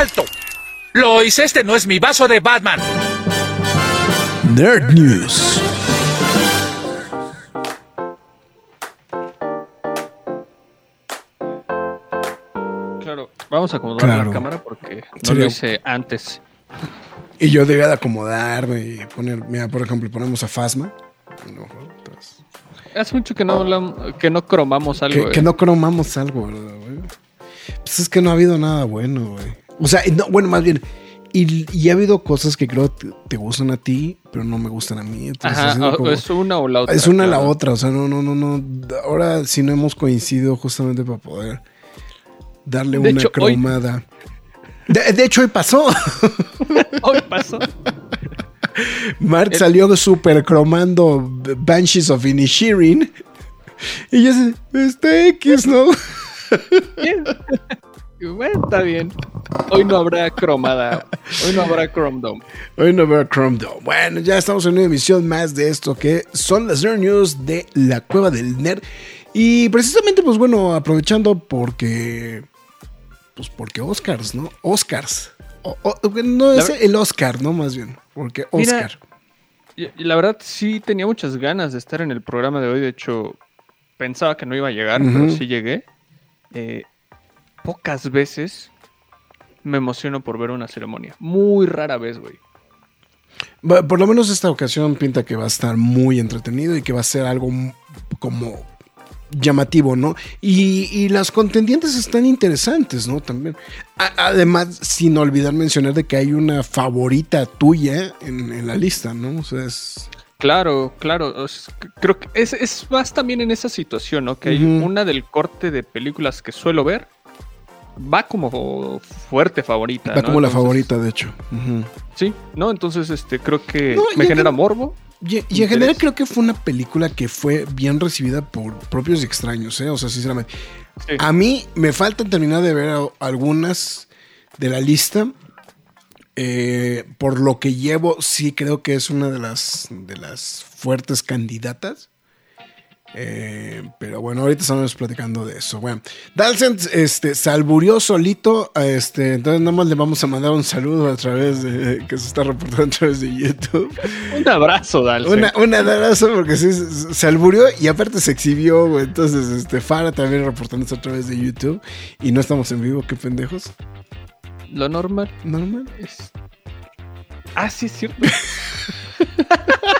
¡Alto! Lois, este no es mi vaso de Batman. Nerd News. Claro, vamos a acomodar la cámara porque no lo hice antes. Y yo debía de acomodarme y poner, mira, por ejemplo, ponemos a Fasma. Hace mucho que no que no cromamos algo. Que, que no cromamos algo, ¿verdad, güey? Pues es que no ha habido nada bueno, güey. O sea, no, bueno, más bien. Y, ha habido cosas que creo te, te gustan a ti, pero no me gustan a mí. Ajá, es una o la otra. Es una o la otra. O sea, no, no, no, no. Ahora sí no hemos coincidido justamente para poder darle una cromada. De, hecho, hoy pasó. hoy pasó. Mark salió super cromando Banshees of Inishirin. Y yo este X, ¿no? Bueno, está bien. Hoy no habrá cromada. Hoy no habrá Chrome Dome. Hoy no habrá Chrome Dome. Bueno, ya estamos en una emisión más de esto que son las Nerd News de la Cueva del Nerd. Y precisamente, pues bueno, aprovechando porque. Pues porque Oscars, ¿no? Oscars. no es el Oscar, ¿no? Más bien. Porque Oscar. la verdad, sí tenía muchas ganas de estar en el programa de hoy. De hecho, pensaba que no iba a llegar, pero sí llegué. Eh, pocas veces me emociono por ver una ceremonia. Muy rara vez, güey. Por lo menos esta ocasión pinta que va a estar muy entretenido y que va a ser algo como llamativo, ¿no? Y, las contendientes están interesantes, ¿no? También. además, sin olvidar mencionar de que hay una favorita tuya en, la lista, ¿no? O sea, es... Claro, claro. creo que es, más también en esa situación, ¿no? Que hay una del corte de películas que suelo ver va como fuerte favorita. Va como la favorita, de hecho. Sí, ¿no? Entonces, este, creo que me genera morbo. Y, en general creo que fue una película que fue bien recibida por propios y extraños, ¿eh? O sea, sinceramente. A mí me falta terminar de ver algunas de la lista. Eh, por lo que llevo, sí creo que es una de las, de las fuertes candidatas. Eh, pero bueno, ahorita estamos platicando de eso. Bueno, Dalsen este, se alburió solito. Este, entonces, nada más le vamos a mandar un saludo a través de que se está reportando a través de YouTube. un abrazo, Dalsen. un abrazo porque sí, se alburió y aparte se exhibió. Entonces, este, Fara también reportándose a través de YouTube. Y no estamos en vivo, qué pendejos. Lo normal. Normal. Es... Ah, sí, es cierto.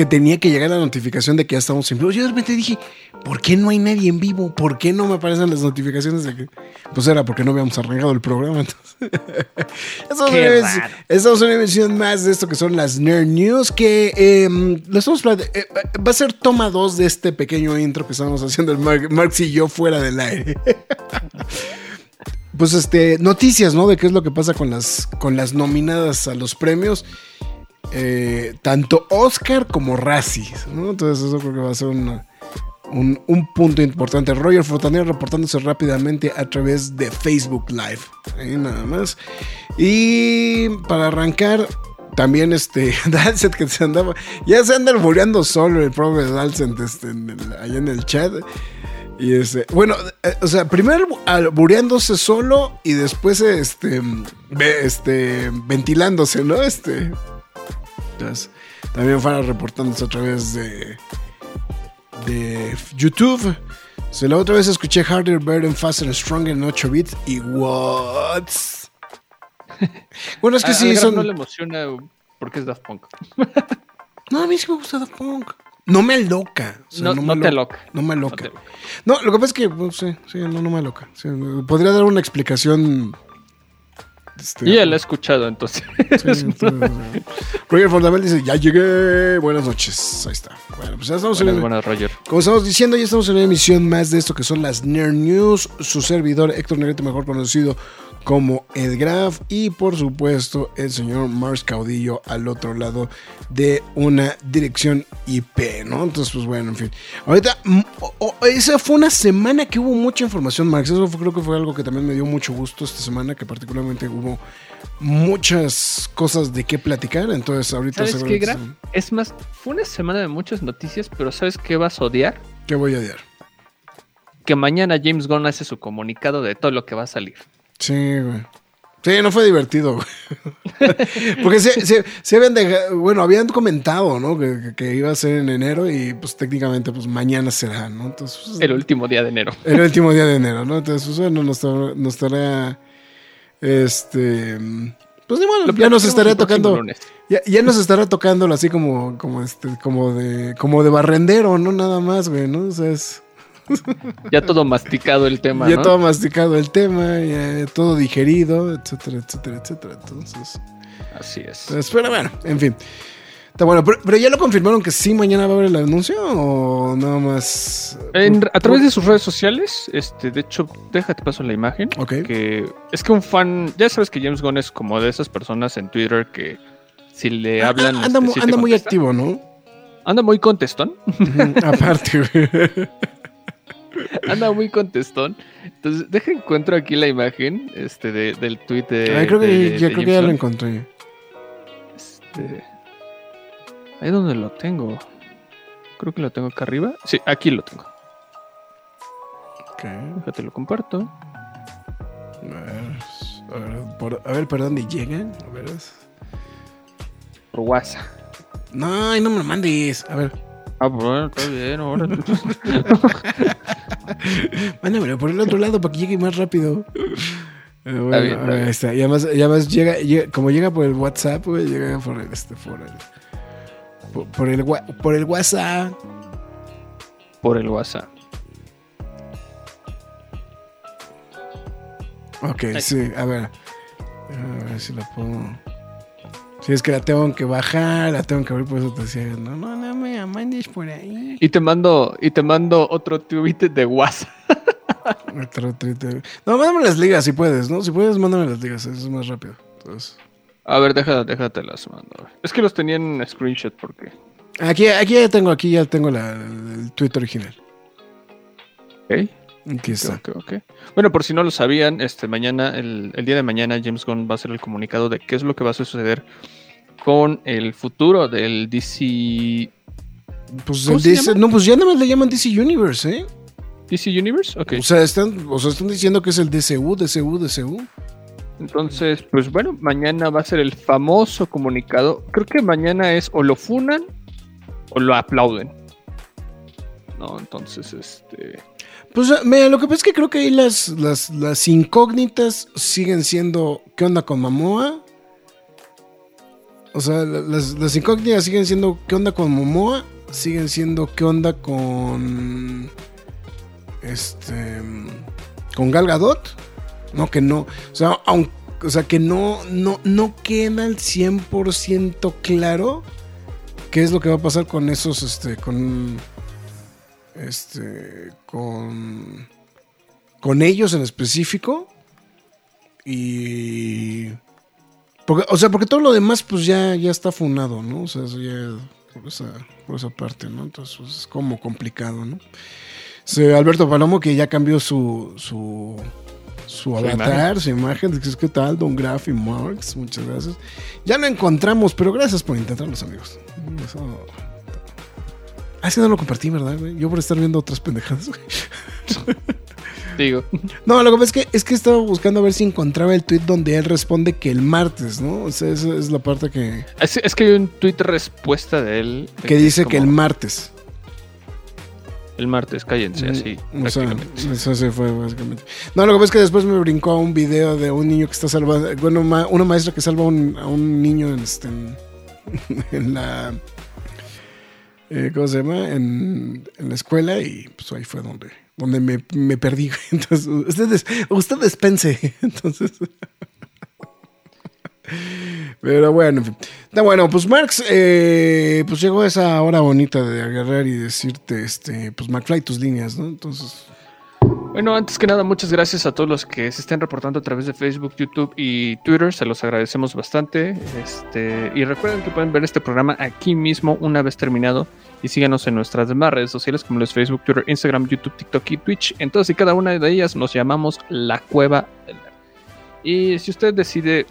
que tenía que llegar la notificación de que ya estamos en vivo. Yo de repente dije, ¿por qué no hay nadie en vivo? ¿Por qué no me aparecen las notificaciones de que.? Pues era porque no habíamos arrancado el programa. Entonces. estamos en una emisión más de esto que son las Nerd News. Que eh, estamos eh, va a ser toma 2 de este pequeño intro que estamos haciendo el Marx y yo fuera del aire. pues este, noticias, ¿no? De qué es lo que pasa con las, con las nominadas a los premios. Eh, tanto Oscar como Razzie, Entonces eso creo que va a ser un, punto importante. Roger Fontaner reportándose rápidamente a través de Facebook Live. Ahí nada más. Y para arrancar, también este Dalset que se andaba, ya se anda albureando solo el propio Dalset este, allá en el chat. Y este, bueno, eh, o sea, primero albureándose solo y después este, este, ventilándose, ¿no? Este, también fuera reportándose a través de, de YouTube. Se la otra vez escuché Harder, Better and Faster and Stronger en 8 bits y what? bueno, es que A- sí, Graf son... no le emociona porque es Daft Punk. No, a mí sí me gusta Daft Punk. No me aloca. o sea, No, me no te alo- aloca. No me aloca. No, lo que pasa es que, pues, sí, sí, no, no me aloca. Sí, podría dar una explicación. Este, ya la he escuchado, entonces. sí, Roger Fondamel dice, ya llegué, buenas noches. Ahí está. Bueno, pues ya estamos Buenas, en buenas, Roger. como estamos diciendo, ya estamos en una emisión más de esto que son las Nerd News. Su servidor Héctor Negrete, mejor conocido como El Graf. Y por supuesto, el señor Mars Caudillo al otro lado de una dirección IP, ¿no? Entonces, pues bueno, en fin. Ahorita, mm, o- o- esa fue una semana que hubo mucha información, Max. Eso fue- creo que fue algo que también me dio mucho gusto esta semana, que particularmente hubo muchas cosas de qué platicar. Entonces, ahorita ¿Sabes qué, Graf? Es más, fue una semana de muchas noticias, pero ¿sabes qué vas a odiar? ¿Qué voy a odiar? Que mañana James Gunn hace su comunicado de todo lo que va a salir. Sí, güey. Sí, no fue divertido, güey. Porque se, se- se habían dejado- bueno, habían comentado, ¿no? Que, iba a ser en enero y pues técnicamente pues mañana será, ¿no? Entonces, pues, El último día de enero. el último día de enero, ¿no? Entonces, pues bueno, nos, estará- nos estará, este, pues bueno, ya nos estará tocando, ya, ya nos estará tocándolo así como, como este, como de, como de barrendero, ¿no? Nada más, güey, ¿no? O sea, es... Ya todo masticado el tema, ya ¿no? todo masticado el tema, ya todo digerido, etcétera, etcétera, etcétera. Entonces, Así es. pues, pero bueno, en fin. Está bueno, pero, pero ya lo confirmaron que sí mañana va a haber el anuncio o nada más. En- a través de sus redes sociales, este, de hecho, déjate paso la imagen. Ok. Que es que un fan, ya sabes que James Gunn es como de esas personas en Twitter que si le Ah, hablan. anda este, anda muy activo, ¿no? Anda muy contestón. Aparte, güey. Anda muy contestón. Entonces, deja encuentro aquí la imagen este, de- del tweet de. Ay, creo que, de- de creo que ya lo encontré. Este, ahí donde lo tengo. Creo que lo tengo acá arriba. Sí, aquí lo tengo. Ok. Déjate lo comparto. A ver, a ver, por- a ver, perdón, ¿y llegan? A ver. Por WhatsApp. No, no me lo mandes. A ver, Ah, bueno, está bien, ahora. mándamelo por el otro lado para que llegue más rápido. Bueno, bien, está bien. está. Y además, y además llega, llega- como llega por el WhatsApp, güey, llega por el, este, por el, por, por el, wa- por el WhatsApp. Por el WhatsApp. Ok, Ahí. sí, a ver. A ver si la puedo. Si es que la tengo que bajar, la tengo que abrir, por eso te decía, no, no, no me mandes por ahí. Y te mando, y te mando otro tweet de WhatsApp. Otro tuit. No, mándame las ligas si puedes, ¿no? Si puedes, mándame las ligas, eso es más rápido. Entonras, A ver, déjate, déjate las mando. Es que los tenía en screenshot porque. aquí, aquí ya tengo, aquí ya tengo la, el tweet original. Ok. Aquí está. Ok, ok. Bueno, por si no lo sabían, este mañana, el, el día de mañana, James Gunn va a hacer el comunicado de qué es lo que va a suceder con el futuro del DC. Pues ¿Cómo el se DC llama? no, pues ya nada más le llaman DC Universe, ¿eh? DC Universe. Ok. O sea, están, o sea, están diciendo que es el DCU, DCU, DCU. Entonces, pues bueno, mañana va a ser el famoso comunicado. Creo que mañana es o lo funan o lo aplauden. No, entonces, este. Pues eh, mira, lo que pasa es que creo que ahí las, las, las incógnitas siguen siendo ¿qué onda con Momoa? O sea, la- las, las incógnitas siguen siendo ¿qué onda con Momoa? Siguen siendo ¿qué onda con este con Gal Gadot? No que no, o sea, aun- o sea que no no no queda al 100% claro qué es lo que va a pasar con esos este con este con con ellos en específico y porque, o sea porque todo lo demás pues ya ya está funado no o sea eso ya por esa por esa parte no entonces pues, es como complicado no Sí, Alberto Palomo que ya cambió su su su avatar, su imagen, ¿qué tal? Don Graf y Marx, muchas gracias. Ya lo encontramos, pero gracias por intentarlos, amigos. Eso... Ah, que no lo compartí, ¿verdad, güey? Yo por estar viendo otras pendejadas, güey. Digo. No, lo que pasa es que, es que estaba buscando a ver si encontraba el tweet donde él responde que el martes, ¿no? O sea, esa es la parte que, Es, es que hay un tweet respuesta de él. de que dice que el martes. el martes, cállense así. O sea, eso sí fue básicamente. No, lo que pasa es que después me brincó a un video de un niño que está salvando. Bueno, ma- una maestra que salva a un, a un niño en, este, en, en la. Eh, ¿Cómo se llama? En, la escuela y pues ahí fue donde, donde me, me perdí. Entonces, ustedes, usted despense. Entonces. Pero bueno. Está bueno, pues Marx, eh, pues llegó esa hora bonita de agarrar y decirte, este, pues McFly, tus líneas, ¿no? Entonces, Bueno, antes que nada, muchas gracias a todos los que se estén reportando a través de Facebook, YouTube y Twitter. Se los agradecemos bastante. Este, y recuerden que pueden ver este programa aquí mismo una vez terminado. Y síganos en nuestras demás redes sociales como los Facebook, Twitter, Instagram, YouTube, TikTok y Twitch. En todas y cada una de ellas nos llamamos La Cueva. Y si usted decide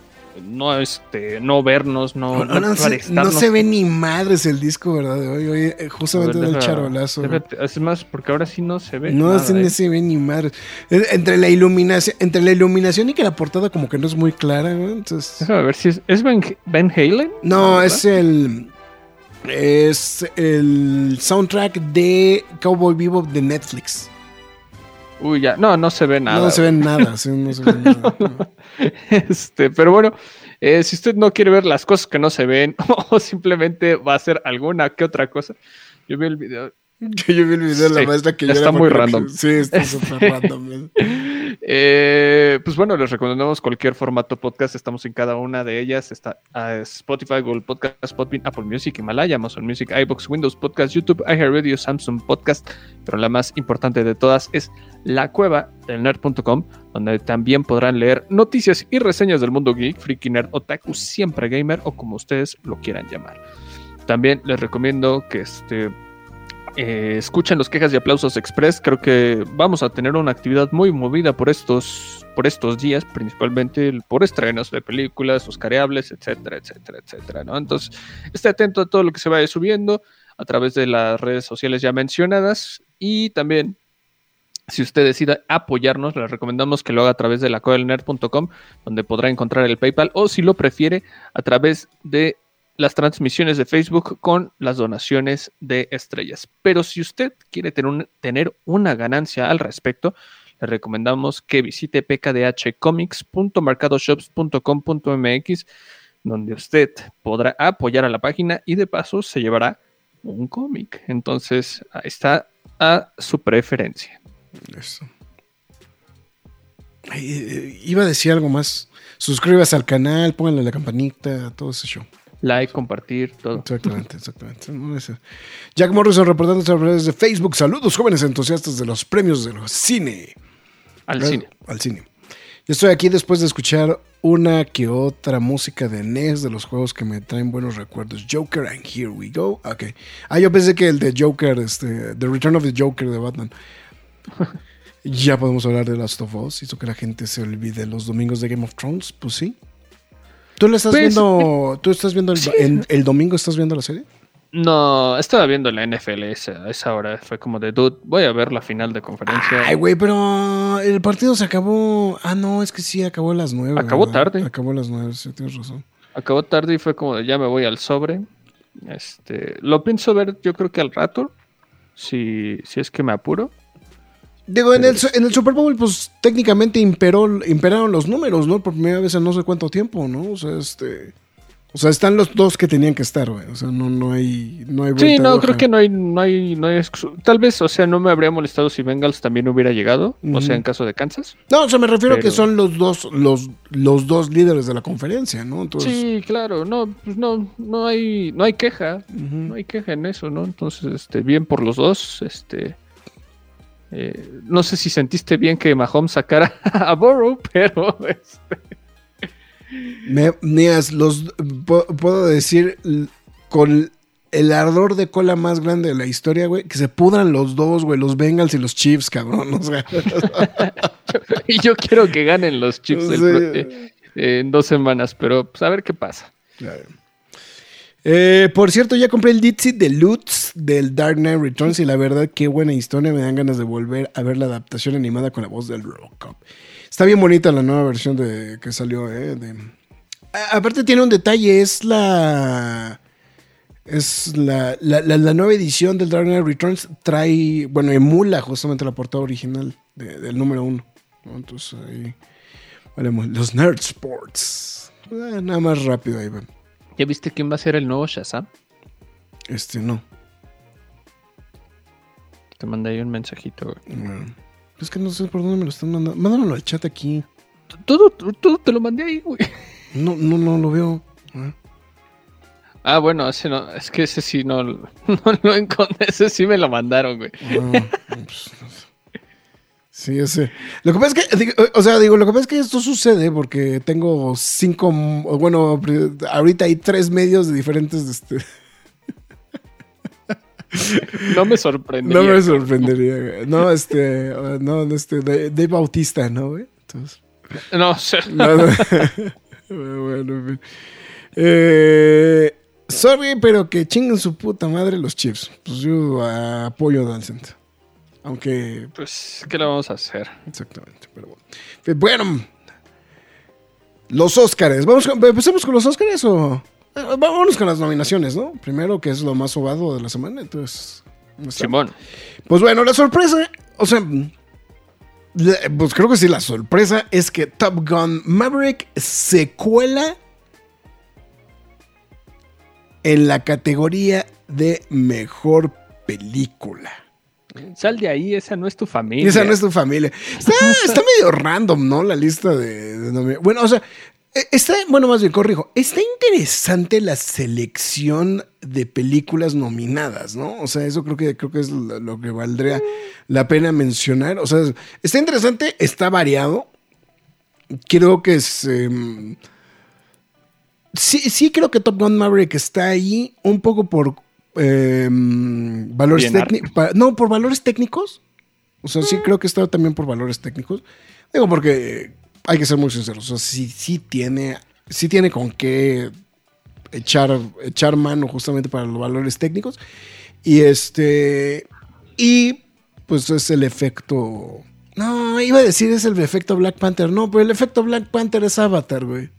no, este, no vernos, no, no, no se, no se ve ni madres el disco, ¿verdad? Hoy, hoy eh, justamente ver, del charolazo. déjate- Es más, porque ahora sí no se ve. No, nada, sí, no ¿eh? se ve ni madres. Entre la iluminación, entre la iluminación y que la portada como que no es muy clara, ¿no? Entonces. Déjame ver si es. ¿Es Ben, Ben Halen? No, ¿Verdad? es el. Es el soundtrack de Cowboy Vivo de Netflix. Uy, ya. No, no se ve nada. no se ve nada, sí, no se ve nada. Este, pero bueno, eh, si usted no quiere ver las cosas que no se ven o simplemente va a hacer alguna que otra cosa, yo vi el video. Yo, yo vi el video de la Sí, maestra que está llora muy porque- random. Sí, está súper random. Eh, pues bueno, les recomendamos cualquier formato podcast. Estamos en cada una de ellas. Está ah, Spotify, Google Podcast, Podbean, Apple Music, Himalaya, Amazon Music, iBox, Windows Podcast, YouTube, iHeartRadio, Samsung Podcast. Pero la más importante de todas es la cueva del nerd.com, donde también podrán leer noticias y reseñas del mundo geek, freaky nerd, otaku, siempre gamer o como ustedes lo quieran llamar. También les recomiendo que este, eh, escuchen los quejas y aplausos express. Creo que vamos a tener una actividad muy movida por estos, por estos días, principalmente por estrenos de películas, oscareables, etcétera, etcétera, etcétera. Entonces, esté atento a todo lo que se vaya subiendo a través de las redes sociales ya mencionadas y también. Si usted decide apoyarnos, le recomendamos que lo haga a través de lacodelnerd.com, donde podrá encontrar el PayPal, o si lo prefiere, a través de las transmisiones de Facebook con las donaciones de estrellas. Pero si usted quiere tener, tener una ganancia al respecto, le recomendamos que visite pkdhcomics.mercadoshops.com.mx, donde usted podrá apoyar a la página y de paso se llevará un cómic. Entonces, ahí está a su preferencia. Eso. Eh, iba a decir algo más. Suscríbase al canal, pónganle la campanita, todo ese show. Like, compartir, todo. Exactamente, exactamente. Jack Morrison reportando a través de Facebook. Saludos, jóvenes entusiastas de los premios de los cine. Al Al- cine. Al cine. Yo estoy aquí después de escuchar una que otra música de NES de los juegos que me traen buenos recuerdos. Joker and Here We Go. Ok. Ah, yo pensé que el de Joker, este, The Return of the Joker de Batman. ya podemos hablar de Last of Us. Hizo que la gente se olvide los domingos de Game of Thrones. Pues sí. ¿Tú le estás Pues, viendo? ¿Tú estás viendo el, sí. en- el domingo? ¿Estás viendo la serie? No, estaba viendo la NFL esa, a esa hora. Fue como de, dude, voy a ver la final de conferencia. Ay, güey, pero el partido se acabó. Ah, no, es que sí, acabó a las nueve. Acabó ¿verdad? tarde. Acabó a las nueve, sí, tienes razón. Acabó tarde y fue como de, ya me voy al sobre. Este, lo pienso ver yo creo que al rato, si, si es que me apuro. Digo, en el, en el Super Bowl, pues técnicamente imperó, imperaron los números, ¿no? Por primera vez en no sé cuánto tiempo, ¿no? O sea, este. O sea, están los dos que tenían que estar, güey. O sea, no, no hay. No hay Sí, no, creo que no hay, no hay, no hay Tal vez, o sea, no me habría molestado si Bengals también hubiera llegado, o sea, en caso de Kansas. No, o sea, me refiero a que son los dos, los, los dos líderes de la conferencia, ¿no? Entonces. Sí, claro, no, pues no, no hay, no hay queja, no hay queja en eso, ¿no? Entonces, este, bien por los dos, este, eh, no sé si sentiste bien que Mahomes sacara a Burrow, pero este, Me, mías, los pu- puedo decir con el ardor de cola más grande de la historia, güey, que se pudran los dos, güey, los Bengals y los Chiefs, cabrón. O sea, y yo quiero que ganen los Chiefs Sí. eh, en dos semanas, pero pues a ver qué pasa. Eh, por cierto, ya compré el Ditsy de Lutz del Dark Knight Returns y la verdad, qué buena historia. Me dan ganas de volver a ver la adaptación animada con la voz del Robocop. Está bien bonita la nueva versión de que salió, eh. aparte tiene un detalle, es la... Es la, la, nueva edición del Dark Knight Returns trae, bueno, emula justamente la portada original del número uno. Entonces ahí, los Nerd Sports. Eh, nada más rápido ahí, ¿Ya viste quién va a ser el nuevo Shazam? Este, no. Te mandé ahí un mensajito, es que no sé por dónde me lo están mandando. Mándamelo al chat aquí. Todo, todo te lo mandé ahí, güey. No, no, no lo veo. Ah, bueno, ese no, es que ese sí no, no lo encontré, ese sí me lo mandaron, güey. Ah, pues, sí, ese. Lo que pasa es que, o sea, digo, lo que pasa es que esto sucede porque tengo cinco, bueno, ahorita hay tres medios de diferentes, este, no me sorprendería. No me sorprendería, No, este, no, este, de, Bautista, ¿no, güey? Entonces. No, bueno, eh, sorry, pero que chinguen su puta madre los chips. Pues yo apoyo a Dancent. Aunque. Pues, ¿qué le vamos a hacer? Exactamente, pero bueno. Bueno, los Óscares. ¿Vamos, ¿Empecemos con los Óscares o.? Eh, vámonos con las nominaciones, ¿no? Primero, que es lo más sobado de la semana, entonces. Simón. Pues bueno, la sorpresa, o sea, pues creo que sí, la sorpresa es que Top Gun Maverick se cuela en la categoría de mejor película. Sal de ahí, esa no es tu familia. Esa no es tu familia. Está, medio random, ¿no? La lista de, de, Bueno, o sea, eh, está, bueno, más bien corrijo, está interesante la selección de películas nominadas, ¿no? O sea, eso creo que, creo que es lo, que valdría la pena mencionar. O sea, está interesante, está variado. Creo que es... Em, sí, sí creo que Top Gun Maverick está ahí un poco por em, valores técnicos. No, por valores técnicos. O sea, sí mm. creo que está también por valores técnicos. Digo, porque hay que ser muy sinceros. O sea, sí, tiene, sí tiene con qué echar, echar mano justamente para los valores técnicos. Y este. Y pues es el efecto. No, iba a decir es el efecto Black Panther. No, pero el efecto Black Panther es Avatar, güey.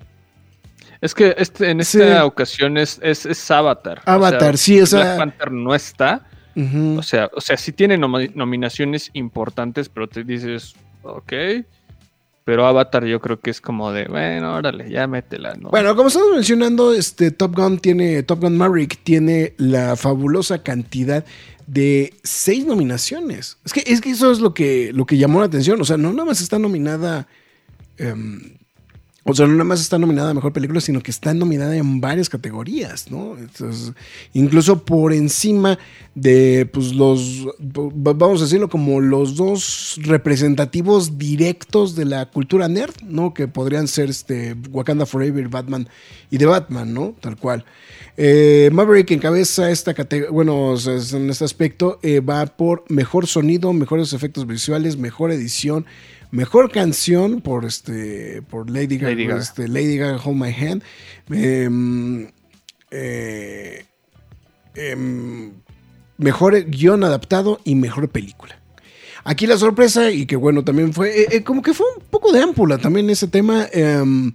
Es que este, en esta ocasión es, es, Avatar. Avatar, sí, o sea. Black Panther no está. o, sea, o sea, sí tiene nominaciones importantes, pero te dices, ok. Pero Avatar yo creo que es como de, bueno, órale, ya métela, ¿no? Bueno, como estamos mencionando, este Top Gun tiene, Top Gun Maverick tiene la fabulosa cantidad de seis nominaciones. Es que, es que eso es lo que, lo que llamó la atención. O sea, no nada más está nominada em, o sea, no nada más está nominada a Mejor Película, sino que está nominada en varias categorías, ¿no? incluso por encima de, pues, los, vamos a decirlo, como los dos representativos directos de la cultura nerd, ¿no? Que podrían ser este, Wakanda Forever, Batman y The Batman, ¿no? Tal cual. Eh, Maverick encabeza esta categoría, bueno, en este aspecto, eh, va por mejor sonido, mejores efectos visuales, mejor edición, Mejor canción por este por Lady Gaga, Lady Gaga, este, Lady Gaga Hold My Hand. Em, eh, em, mejor guion adaptado y mejor película. Aquí la sorpresa, y que bueno, también fue, eh, eh, como que fue un poco de ámpula también ese tema. Em,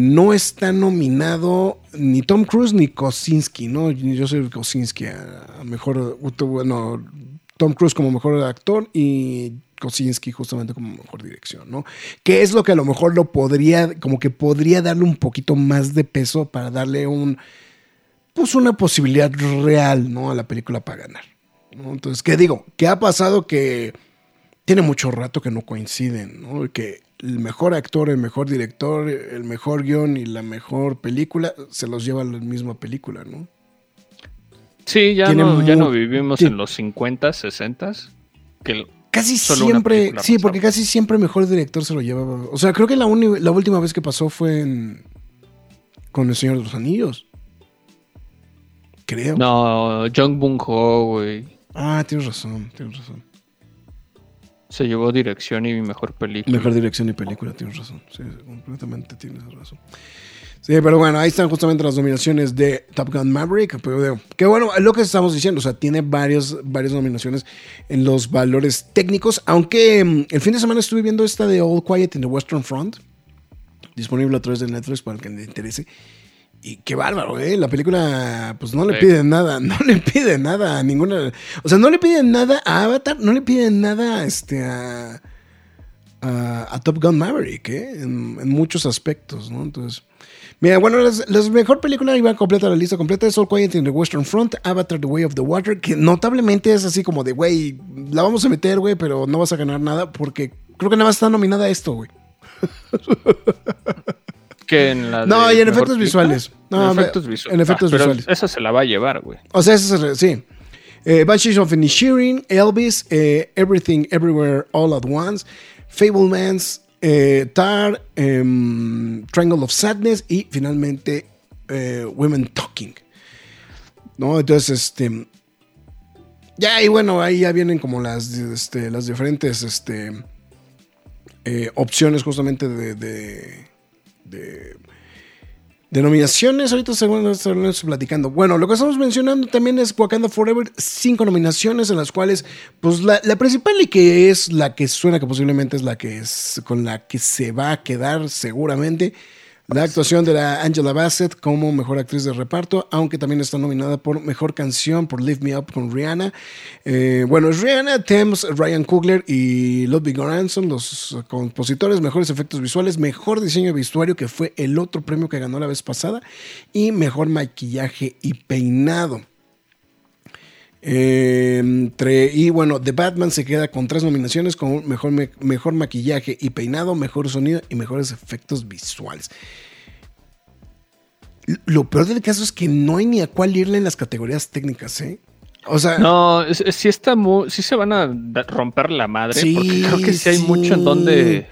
no está nominado ni Tom Cruise ni Kosinski, ¿no? Yo soy Kosinski, a, mejor, bueno, Tom Cruise como mejor actor y Kosinski justamente como mejor dirección, ¿no? Que es lo que a lo mejor lo podría, como que podría darle un poquito más de peso para darle un, pues una posibilidad real, ¿no? A la película para ganar. ¿no? Entonces, ¿qué digo? ¿Qué ha pasado que tiene mucho rato que no coinciden, ¿no? Que el mejor actor, el mejor director, el mejor guion y la mejor película se los lleva la misma película, ¿no? Sí, ya, no, ya no vivimos en los 50, 60, que Casi siempre, sí, porque casi siempre mejor director se lo llevaba. O sea, creo que la, la última vez que pasó fue en, con El Señor de los Anillos. Creo. No, Jung Bung Ho, güey. Ah, tienes razón, tienes razón. Se llevó dirección y mejor película. Mejor dirección y película, tienes razón. Sí, completamente tienes razón. Sí, pero bueno, ahí están justamente las nominaciones de Top Gun Maverick. Pero que bueno, lo que estamos diciendo, o sea, tiene varios, varias nominaciones en los valores técnicos. Aunque mm, el fin de semana estuve viendo esta de All Quiet in the Western Front, disponible a través de Netflix para el que le interese. y qué bárbaro, ¿eh? La película, pues no le pide nada, no le pide nada a ninguna. O sea, no le piden nada a Avatar, no le piden nada este, a, a, Top Gun Maverick, ¿eh? En, muchos aspectos, ¿no? Entonces. Mira, bueno, la mejor película iba completa la lista completa es All Quiet in the Western Front, Avatar The Way of the Water, que notablemente es así como de, güey, la vamos a meter, güey, pero no vas a ganar nada porque creo que nada más está nominada a esto, güey. Que en la no, y en efectos visuales. No, en efectos visuales. En efectos ah, visuales. Esa se la va a llevar, güey. O sea, esa sí. Eh, Banshees of Inisherin, Elvis, eh, Everything Everywhere All at Once, Fablemans, eh, Tar, em, Triangle of Sadness y finalmente eh, Women Talking. ¿No? Entonces, este. Ya, y bueno, ahí ya vienen como las, este, las diferentes este, eh, opciones justamente de, de, de Denominaciones, ahorita según estamos platicando. Bueno, lo que estamos mencionando también es Wakanda Forever, cinco nominaciones en las cuales, pues la, la, principal y que es la que suena que posiblemente es la que es con la que se va a quedar seguramente, la actuación de la Angela Bassett como mejor actriz de reparto, aunque también está nominada por mejor canción por Live Me Up con Rihanna. Eh, bueno, es Rihanna, Thames, Ryan Coogler y Ludwig Göransson, los compositores, mejores efectos visuales, mejor diseño de vestuario, que fue el otro premio que ganó la vez pasada, y mejor maquillaje y peinado. Entre, y bueno, The Batman se queda con tres nominaciones con mejor, mejor maquillaje y peinado, mejor sonido y mejores efectos visuales. Lo peor del caso es que no hay ni a cuál irle en las categorías técnicas, ¿eh? O sea. No, sí está muy, sí se van a romper la madre. porque creo que sí hay mucho en donde.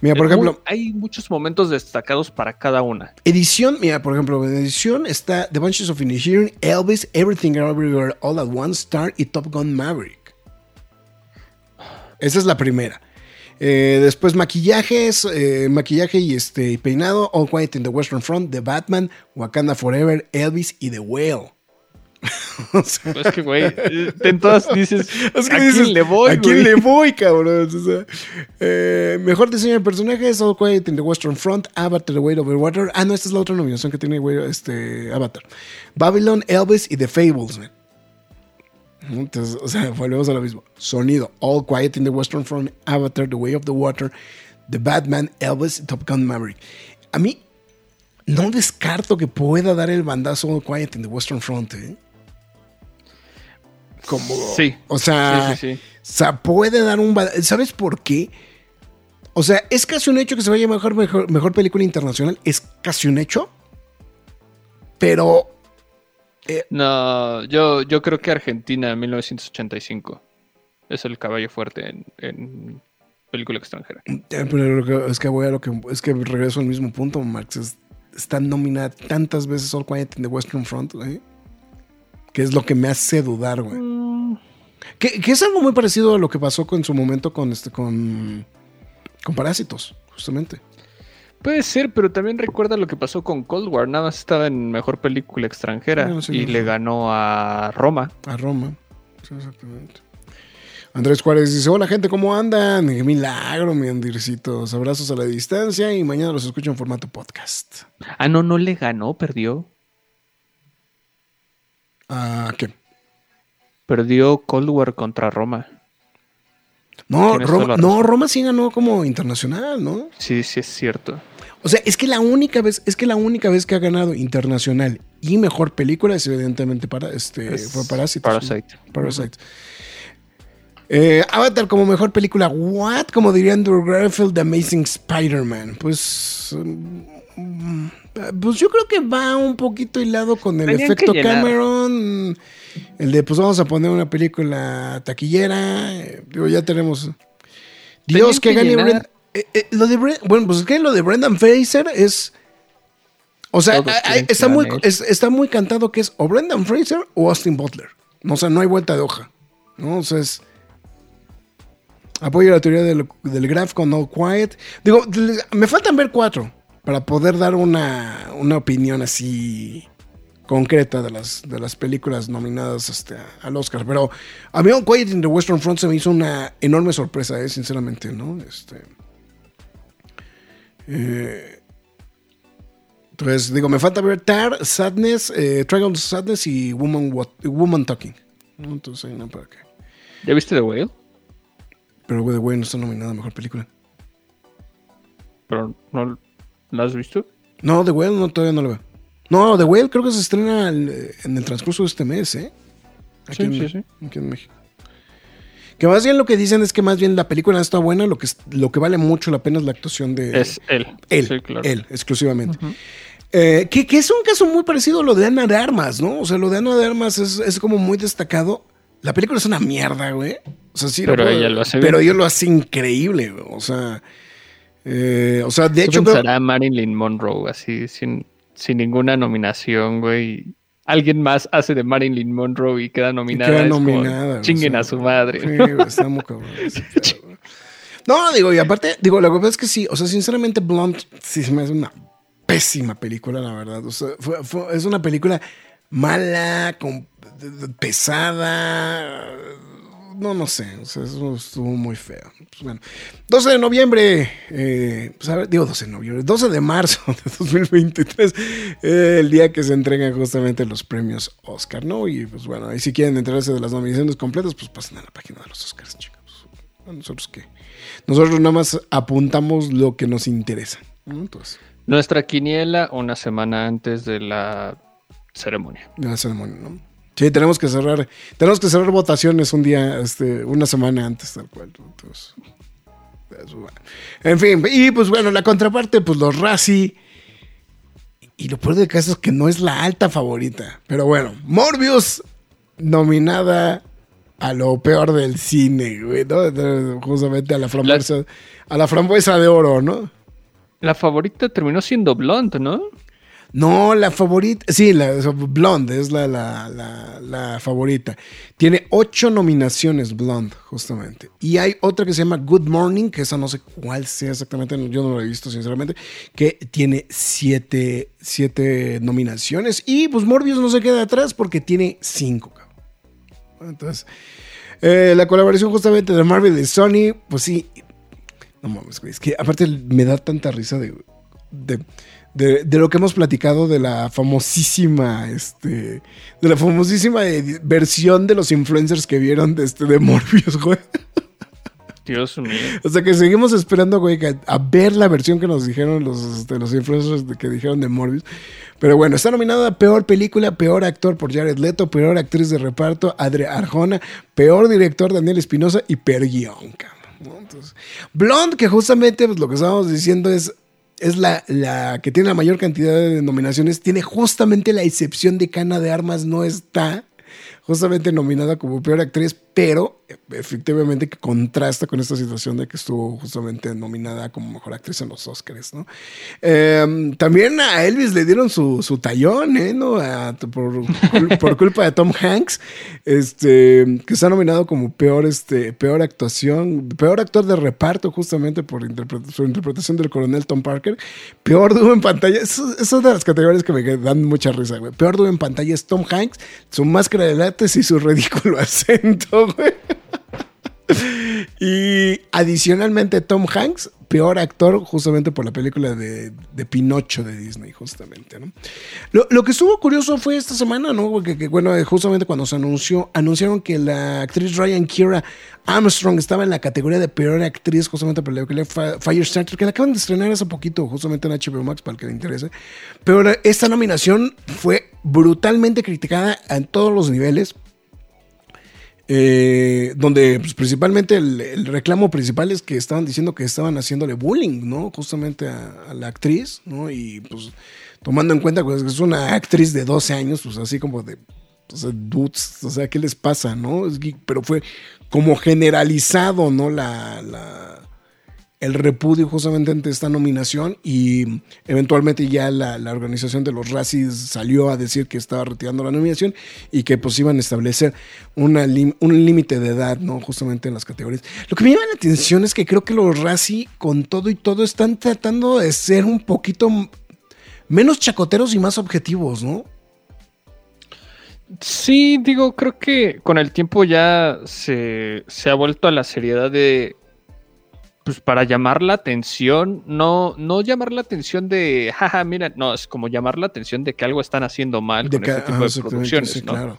Mira, por ejemplo. Hay muchos momentos destacados para cada una. Edición, mira, por ejemplo, en edición está The Bunches of Inisherin, Elvis, Everything Everywhere All at Once, Star y Top Gun Maverick. Esa es la primera. Eh, después maquillajes, eh, maquillaje y este peinado, All Quiet in the Western Front, The Batman, Wakanda Forever, Elvis y The Whale. Pues es que, güey, en todas dices, ¿a quién le voy? ¿A quién le voy, cabrón? Eh, mejor diseño de personajes, All Quiet in the Western Front, Avatar, The Weight of the Water. Ah, no, esta es la otra nominación que tiene este, Avatar. Babylon, Elvis y The Fables, man. Entonces, o sea, volvemos a lo mismo. Sonido, All Quiet in the Western Front, Avatar, The Way of the Water, The Batman, Elvis, Top Gun Maverick. A mí, no descarto que pueda dar el bandazo All Quiet in the Western Front, ¿eh? Como, sí. O sea, o sea, puede dar un... ¿Sabes por qué? O sea, es casi un hecho que se vaya a mejor, mejor, mejor película internacional. Es casi un hecho. Pero eh, no, yo, yo creo que Argentina 1985 es el caballo fuerte en, película extranjera. Pero es que voy a lo que es que regreso al mismo punto, Max. está nominada tantas veces All Quiet in the Western Front, ¿eh? Que es lo que me hace dudar, güey. Mm. Que, es algo muy parecido a lo que pasó con, en su momento con este con, con Parásitos, justamente. Puede ser, pero también recuerda lo que pasó con Cold War. Nada más estaba en mejor película extranjera y le ganó a Roma. A Roma, exactamente. Andrés Juárez dice: Hola gente, ¿cómo andan? Qué milagro, mi Andircitos. Abrazos a la distancia y mañana los escucho en formato podcast. Ah, no, no le ganó, perdió. ¿A qué? Perdió Cold War contra Roma. No, Roma, no, Roma sí ganó como internacional, ¿no? Sí, sí es cierto. O sea, es que la única vez, es que la única vez que ha ganado internacional y mejor película es evidentemente para este fue Parasite. Parasite. Parasite. Eh, Avatar como mejor película. What? Como diría Andrew Garfield, The Amazing Spider-Man. Pues. Mm, pues yo creo que va un poquito hilado con el efecto Cameron. El de, pues vamos a poner una película taquillera. Eh, digo, ya tenemos. Dios, que, gane. Eh, eh, lo de bueno, pues es que lo de Brendan Fraser es. O sea, está muy, está muy cantado que es o Brendan Fraser o Austin Butler. O sea, no hay vuelta de hoja. ¿no? O sea, es. Apoyo la teoría del, del graph con All Quiet. Digo, me faltan ver cuatro para poder dar una, una opinión así concreta de las, de las películas nominadas este, al Oscar. Pero a mí All Quiet in the Western Front se me hizo una enorme sorpresa, eh, sinceramente, ¿no? Este, eh, Entonces, digo, me falta ver Tar, Sadness, eh, Triangle Sadness y Woman, What- Woman Talking. ¿no? Entonces, no para qué. ¿Ya viste The Whale? Pero The Way no está nominada a mejor película. Pero no la has visto. No, The Whale no, todavía no lo veo. No, The Whale creo que se estrena el- en el transcurso de este mes, ¿eh? Sí, en, sí, sí. aquí en México. Que más bien lo que dicen es que más bien la película está buena, lo que, es- lo que vale mucho la pena es la actuación de Es él. él, Sí, claro. él, exclusivamente. Eh, que, que es un caso muy parecido a lo de Ana de Armas, ¿no? O sea, lo de Ana de Armas es, es como muy destacado. La película es una mierda, güey. O sea, sí, Pero puedo- ella lo hace Pero bien. ella lo hace increíble, güey. O sea, eh, o sea, de ¿Qué hecho, creo- pensará Marilyn Monroe así, sin, sin ninguna nominación, güey? Alguien más hace de Marilyn Monroe y queda nominada. queda como, nominada. Chinguen o sea, a su madre. Sí, está muy cabrón. No, digo, y aparte, digo, que pasa es que sí, o sea, sinceramente, Blonde sí se me hace una pésima película, la verdad. O sea, fue- fue- es una película mala, con- pesada. No, no sé, o sea, eso estuvo muy feo. Pues bueno, 12 de noviembre, eh, pues a ver, digo 12 de noviembre, 12 de marzo de 2023, eh, el día que se entregan justamente los premios Oscar, ¿no? Y pues bueno, ahí si quieren enterarse de las nominaciones completas, pues pasen a la página de los Oscars, chicos. A nosotros qué. Nosotros nada más apuntamos lo que nos interesa. ¿no? Entonces, Nuestra quiniela una semana antes de la ceremonia. la ceremonia, ¿no? Sí, tenemos que cerrar, tenemos que cerrar votaciones un día, este, una semana antes, tal cual. Entonces. En fin, y pues bueno, la contraparte, pues los Razzie. Y lo peor del caso es que no es la alta favorita. Pero bueno, Morbius nominada a lo peor del cine, güey, ¿no? De- Justamente a la frambuesa, a la frambuesa de oro, ¿no? La favorita terminó siendo Blonde, ¿no? No, la favorita, sí, la Blonde es la, la, la, favorita. Tiene ocho nominaciones Blonde, justamente. Y hay otra que se llama Good Morning, que esa no sé cuál sea exactamente, yo no la he visto sinceramente, que tiene siete, siete nominaciones. Y pues Morbius no se queda atrás porque tiene cinco, cabrón. Entonces, eh, la colaboración justamente de Marvel y Sony, pues sí. No mames, güey. Es que aparte me da tanta risa de, de- de lo que hemos platicado de la famosísima, este, de la famosísima versión de los influencers que vieron de, este, de Morbius, güey. Dios mío. O sea que seguimos esperando, güey, que- a ver la versión que nos dijeron los, este, los influencers de- que dijeron de Morbius. Pero bueno, está nominada a Peor Película, Peor Actor por Jared Leto, Peor Actriz de Reparto, Adre Arjona, Peor Director Daniel Espinosa y Peor Guión, cabrón, ¿no? Entonces, Blonde, que justamente pues, lo que estábamos diciendo es, es la, la que tiene la mayor cantidad de nominaciones, tiene justamente la excepción de Cana de Armas, no está justamente nominada como peor actriz, pero efectivamente que contrasta con esta situación de que estuvo justamente nominada como mejor actriz en los Oscars, ¿no? Eh, también a Elvis le dieron su, su tallón, ¿eh? ¿no? Por, por culpa de Tom Hanks, este, que está nominado como peor, este, peor actuación, peor actor de reparto justamente por su interpretación del coronel Tom Parker, peor dúo en pantalla, eso es de las categorías que me dan mucha risa. Peor dúo en pantalla es Tom Hanks, su máscara de látex y su ridículo acento, Y adicionalmente Tom Hanks, peor actor justamente por la película de, Pinocho de Disney, justamente, ¿no? Lo, lo que estuvo curioso fue esta semana, ¿no? Porque, que, bueno, eh, justamente cuando se anunció, anunciaron que la actriz Ryan Kira Armstrong estaba en la categoría de peor actriz justamente por la película Fi- Firestarter, que la acaban de estrenar hace poquito, justamente en HBO Max, para el que le interese. Pero esta nominación fue brutalmente criticada en todos los niveles. Eh, donde pues, principalmente el, reclamo principal es que estaban diciendo que estaban haciéndole bullying, ¿no? Justamente a, la actriz, ¿no? Y pues tomando en cuenta pues, que es una actriz de 12 años, pues así como de, o sea, dudes, o sea, ¿qué les pasa, no? Pero fue como generalizado, ¿no? La- el repudio justamente ante esta nominación y eventualmente ya la, la organización de los Razzies salió a decir que estaba retirando la nominación y que pues iban a establecer un límite de edad, ¿no? Justamente en las categorías. Lo que me llama la atención es que creo que los Razzie con todo y todo están tratando de ser un poquito menos chacoteros y más objetivos, ¿no? Sí, digo, creo que con el tiempo ya se, se ha vuelto a la seriedad de pues para llamar la atención, no, no llamar la atención de, jaja, mira, no, es como llamar la atención de que algo están haciendo mal De con que- este tipo de producciones, sí, ¿no? claro.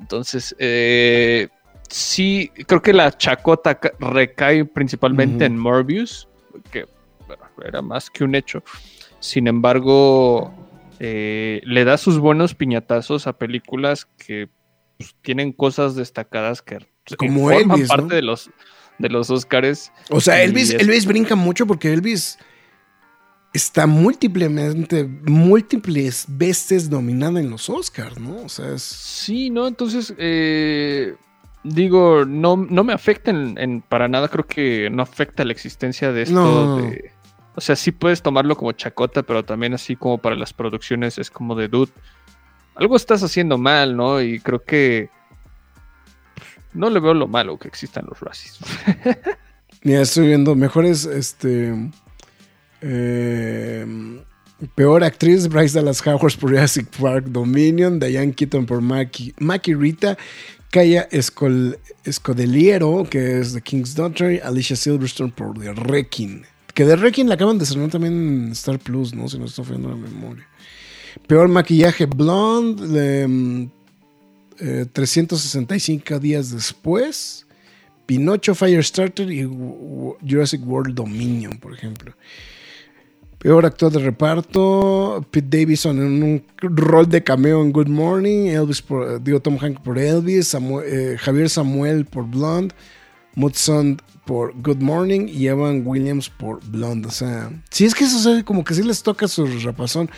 Entonces, eh, sí, creo que la chacota ca- recae principalmente en Morbius, que era más que un hecho. Sin embargo, eh, le da sus buenos piñatazos a películas que pues, tienen cosas destacadas que Como forman Elvis, ¿no? parte de los de los Oscars. O sea, Elvis, es- Elvis brinca mucho porque Elvis está múltiplemente, múltiples veces nominada en los Oscars, ¿no? O sea, es... Sí, ¿no? Entonces, eh, digo, no, no me afecta en, en- para nada, creo que no afecta la existencia de esto. No. de- o sea, sí puedes tomarlo como chacota, pero también así como para las producciones es como de dude. Algo estás haciendo mal, ¿no? Y creo que no le veo lo malo que existan los Razzies. Mira, estoy viendo mejores, este... eh, peor actriz, Bryce Dallas Howard por Jurassic Park, Dominion, Diane Keaton por Maki, Maki Rita, Kaya Escol- Escodeliero, que es The King's Daughter, Alicia Silverstone por The Wrecking. Que The Wrecking la acaban de estrenar también en Star Plus, ¿no? Si no estoy fallando la memoria. Peor maquillaje Blonde, de, mm, eh, 365 días después. Pinocho, Firestarter y Jurassic World Dominion, por ejemplo. Peor actor de reparto, Pete Davidson en un rol de cameo en Good Morning, Elvis por, digo, Tom Hanks por Elvis, eh, Javier Samuel por Blonde, Mudson por Good Morning y Evan Williams por Blonde. O sea, sí es que eso o sea, como que sí les toca su rapazón.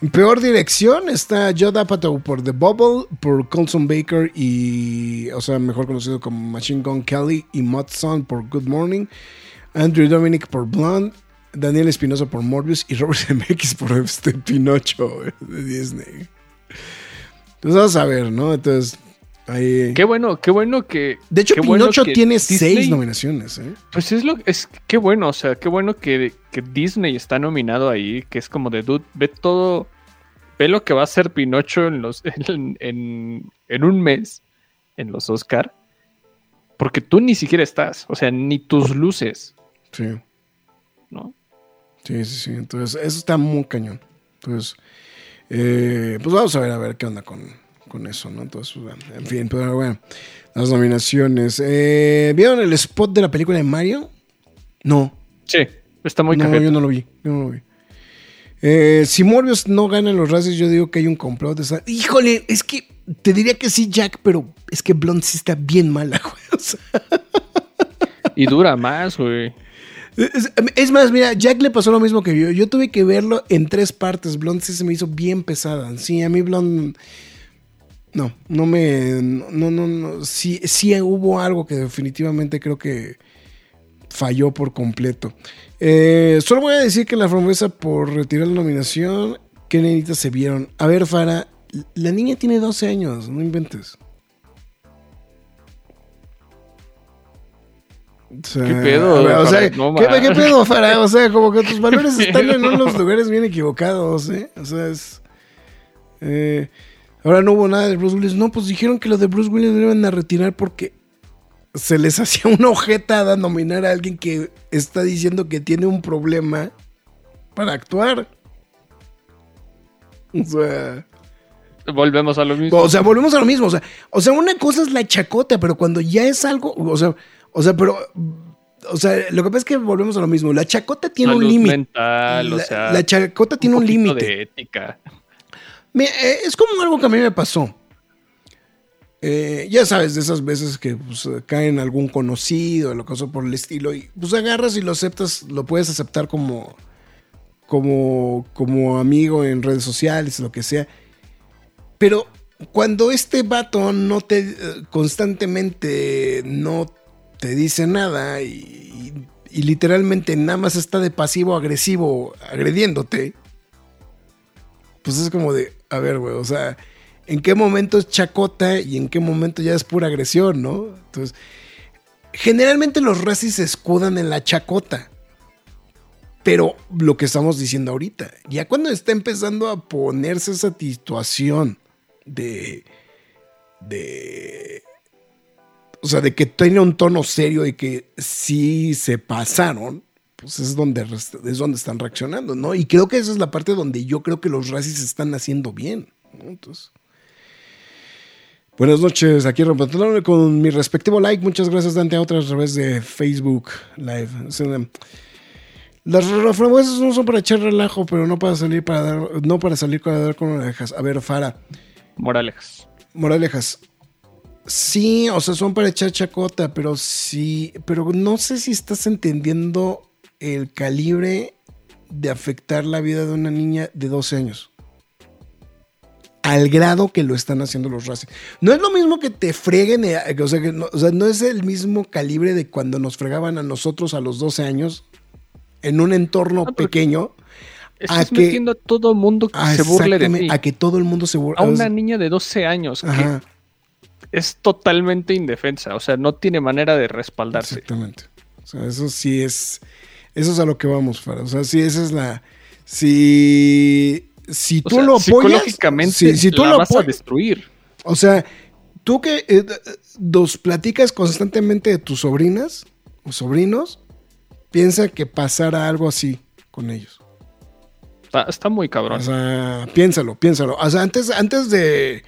En peor dirección está Judd Apatow por The Bubble, por Colson Baker y, o sea, mejor conocido como Machine Gun Kelly y Mudson por Good Morning, Andrew Dominic por Blonde, Daniel Espinosa por Morbius y Robert Zemeckis por este Pinocho güey, de Disney. Entonces vamos a ver, ¿no? Entonces, ahí... Qué bueno, qué bueno que. De hecho, bueno Pinocho tiene Disney- seis nominaciones, ¿eh? Pues es lo es qué bueno, o sea, qué bueno que, que Disney está nominado ahí, que es como de dude, ve todo, ve lo que va a hacer Pinocho en los en, en- en un mes en los Oscar, porque tú ni siquiera estás, o sea, ni tus luces, Sí. ¿no? Sí, sí, sí. Entonces, eso está muy cañón. Entonces, eh, pues vamos a ver a ver qué onda con, con eso, ¿no? Entonces, bueno, en fin, pero bueno, las nominaciones. Eh, ¿Vieron el spot de la película de Mario? No, Sí, está muy no, cajeta. yo no lo vi. Yo no lo vi. Eh, si Morbius no gana en los races, yo digo que hay un complot. de esa- Híjole, es que te diría que sí, Jack, pero es que Blonde sí está bien mala, güey. O sea, Y dura más, güey. Es, es más, mira, Jack le pasó lo mismo que yo. Yo tuve que verlo en tres partes. Blonde sí se me hizo bien pesada. Sí, a mí Blonde. No, no me. No, no, no. Sí, sí hubo algo que definitivamente creo que falló por completo. Eh, solo voy a decir que la frambuesa por retirar la nominación. Qué nenitas se vieron. A ver, Fara, la niña tiene 12 años, no inventes. O sea, ¿Qué pedo, ver, o sea? No ¿qué, qué pedo, Fara? O sea, como que tus valores están en unos lugares bien equivocados, ¿eh? O sea, es. eh, ahora no hubo nada de Bruce Willis. No, pues dijeron que lo de Bruce Willis lo iban a retirar porque se les hacía una ojetada nominar a alguien que está diciendo que tiene un problema para actuar. O sea. Volvemos a lo mismo. O sea, volvemos a lo mismo. O sea, o sea, una cosa es la chacota, pero cuando ya es algo. O sea, o sea, pero. O sea, lo que pasa es que volvemos a lo mismo. La chacota tiene Salud un límite. mental, o La- sea, la chacota tiene un poquito límite. de ética. Eh, es como algo que a mí me pasó. Eh, ya sabes, de esas veces que pues, eh, cae en algún conocido, lo cosa por el estilo, y pues agarras y lo aceptas, lo puedes aceptar como, como, como amigo en redes sociales, lo que sea. Pero cuando este vato no te eh, constantemente no te dice nada y, y literalmente nada más está de pasivo agresivo agrediéndote, pues es como de, a ver, güey, o sea, ¿en qué momento es chacota y en qué momento ya es pura agresión, no? Entonces, generalmente los racis se escudan en la chacota. Pero lo que estamos diciendo ahorita, ya cuando está empezando a ponerse esa situación de. de. o sea, de que tiene un tono serio y que sí se pasaron, pues es donde, es donde están reaccionando, ¿no? Y creo que esa es la parte donde yo creo que los racis están haciendo bien, ¿no? Entonces... Buenas noches, aquí rompiendo con mi respectivo like. Muchas gracias, Dante, a otra a través de Facebook Live. Las frambuesas no son para echar relajo, pero no para salir para dar, no para salir para dar con orejas. A ver, Fara. Moralejas. Moralejas. Sí, o sea, son para echar chacota, pero sí, pero no sé si estás entendiendo el calibre de afectar la vida de una niña de 12 años al grado que lo están haciendo los racis. No es lo mismo que te freguen, eh, o sea, no, es el mismo calibre de cuando nos fregaban a nosotros a los 12 años en un entorno pequeño. Estás a que, metiendo a todo mundo que se burle de ti. A que todo el mundo se burle. A una niña de 12 años que es totalmente indefensa, o sea, no tiene manera de respaldarse. Exactamente. O sea, eso sí es, eso es a lo que vamos, Fara. O sea, sí, esa es la, si si tú lo apoyas, psicológicamente si, tú lo vas a destruir. O sea, tú que eh, dos platicas constantemente de tus sobrinas o sobrinos, piensa que pasara algo así con ellos. Está, muy cabrón. O sea, piénsalo, piénsalo. O sea, antes, antes de.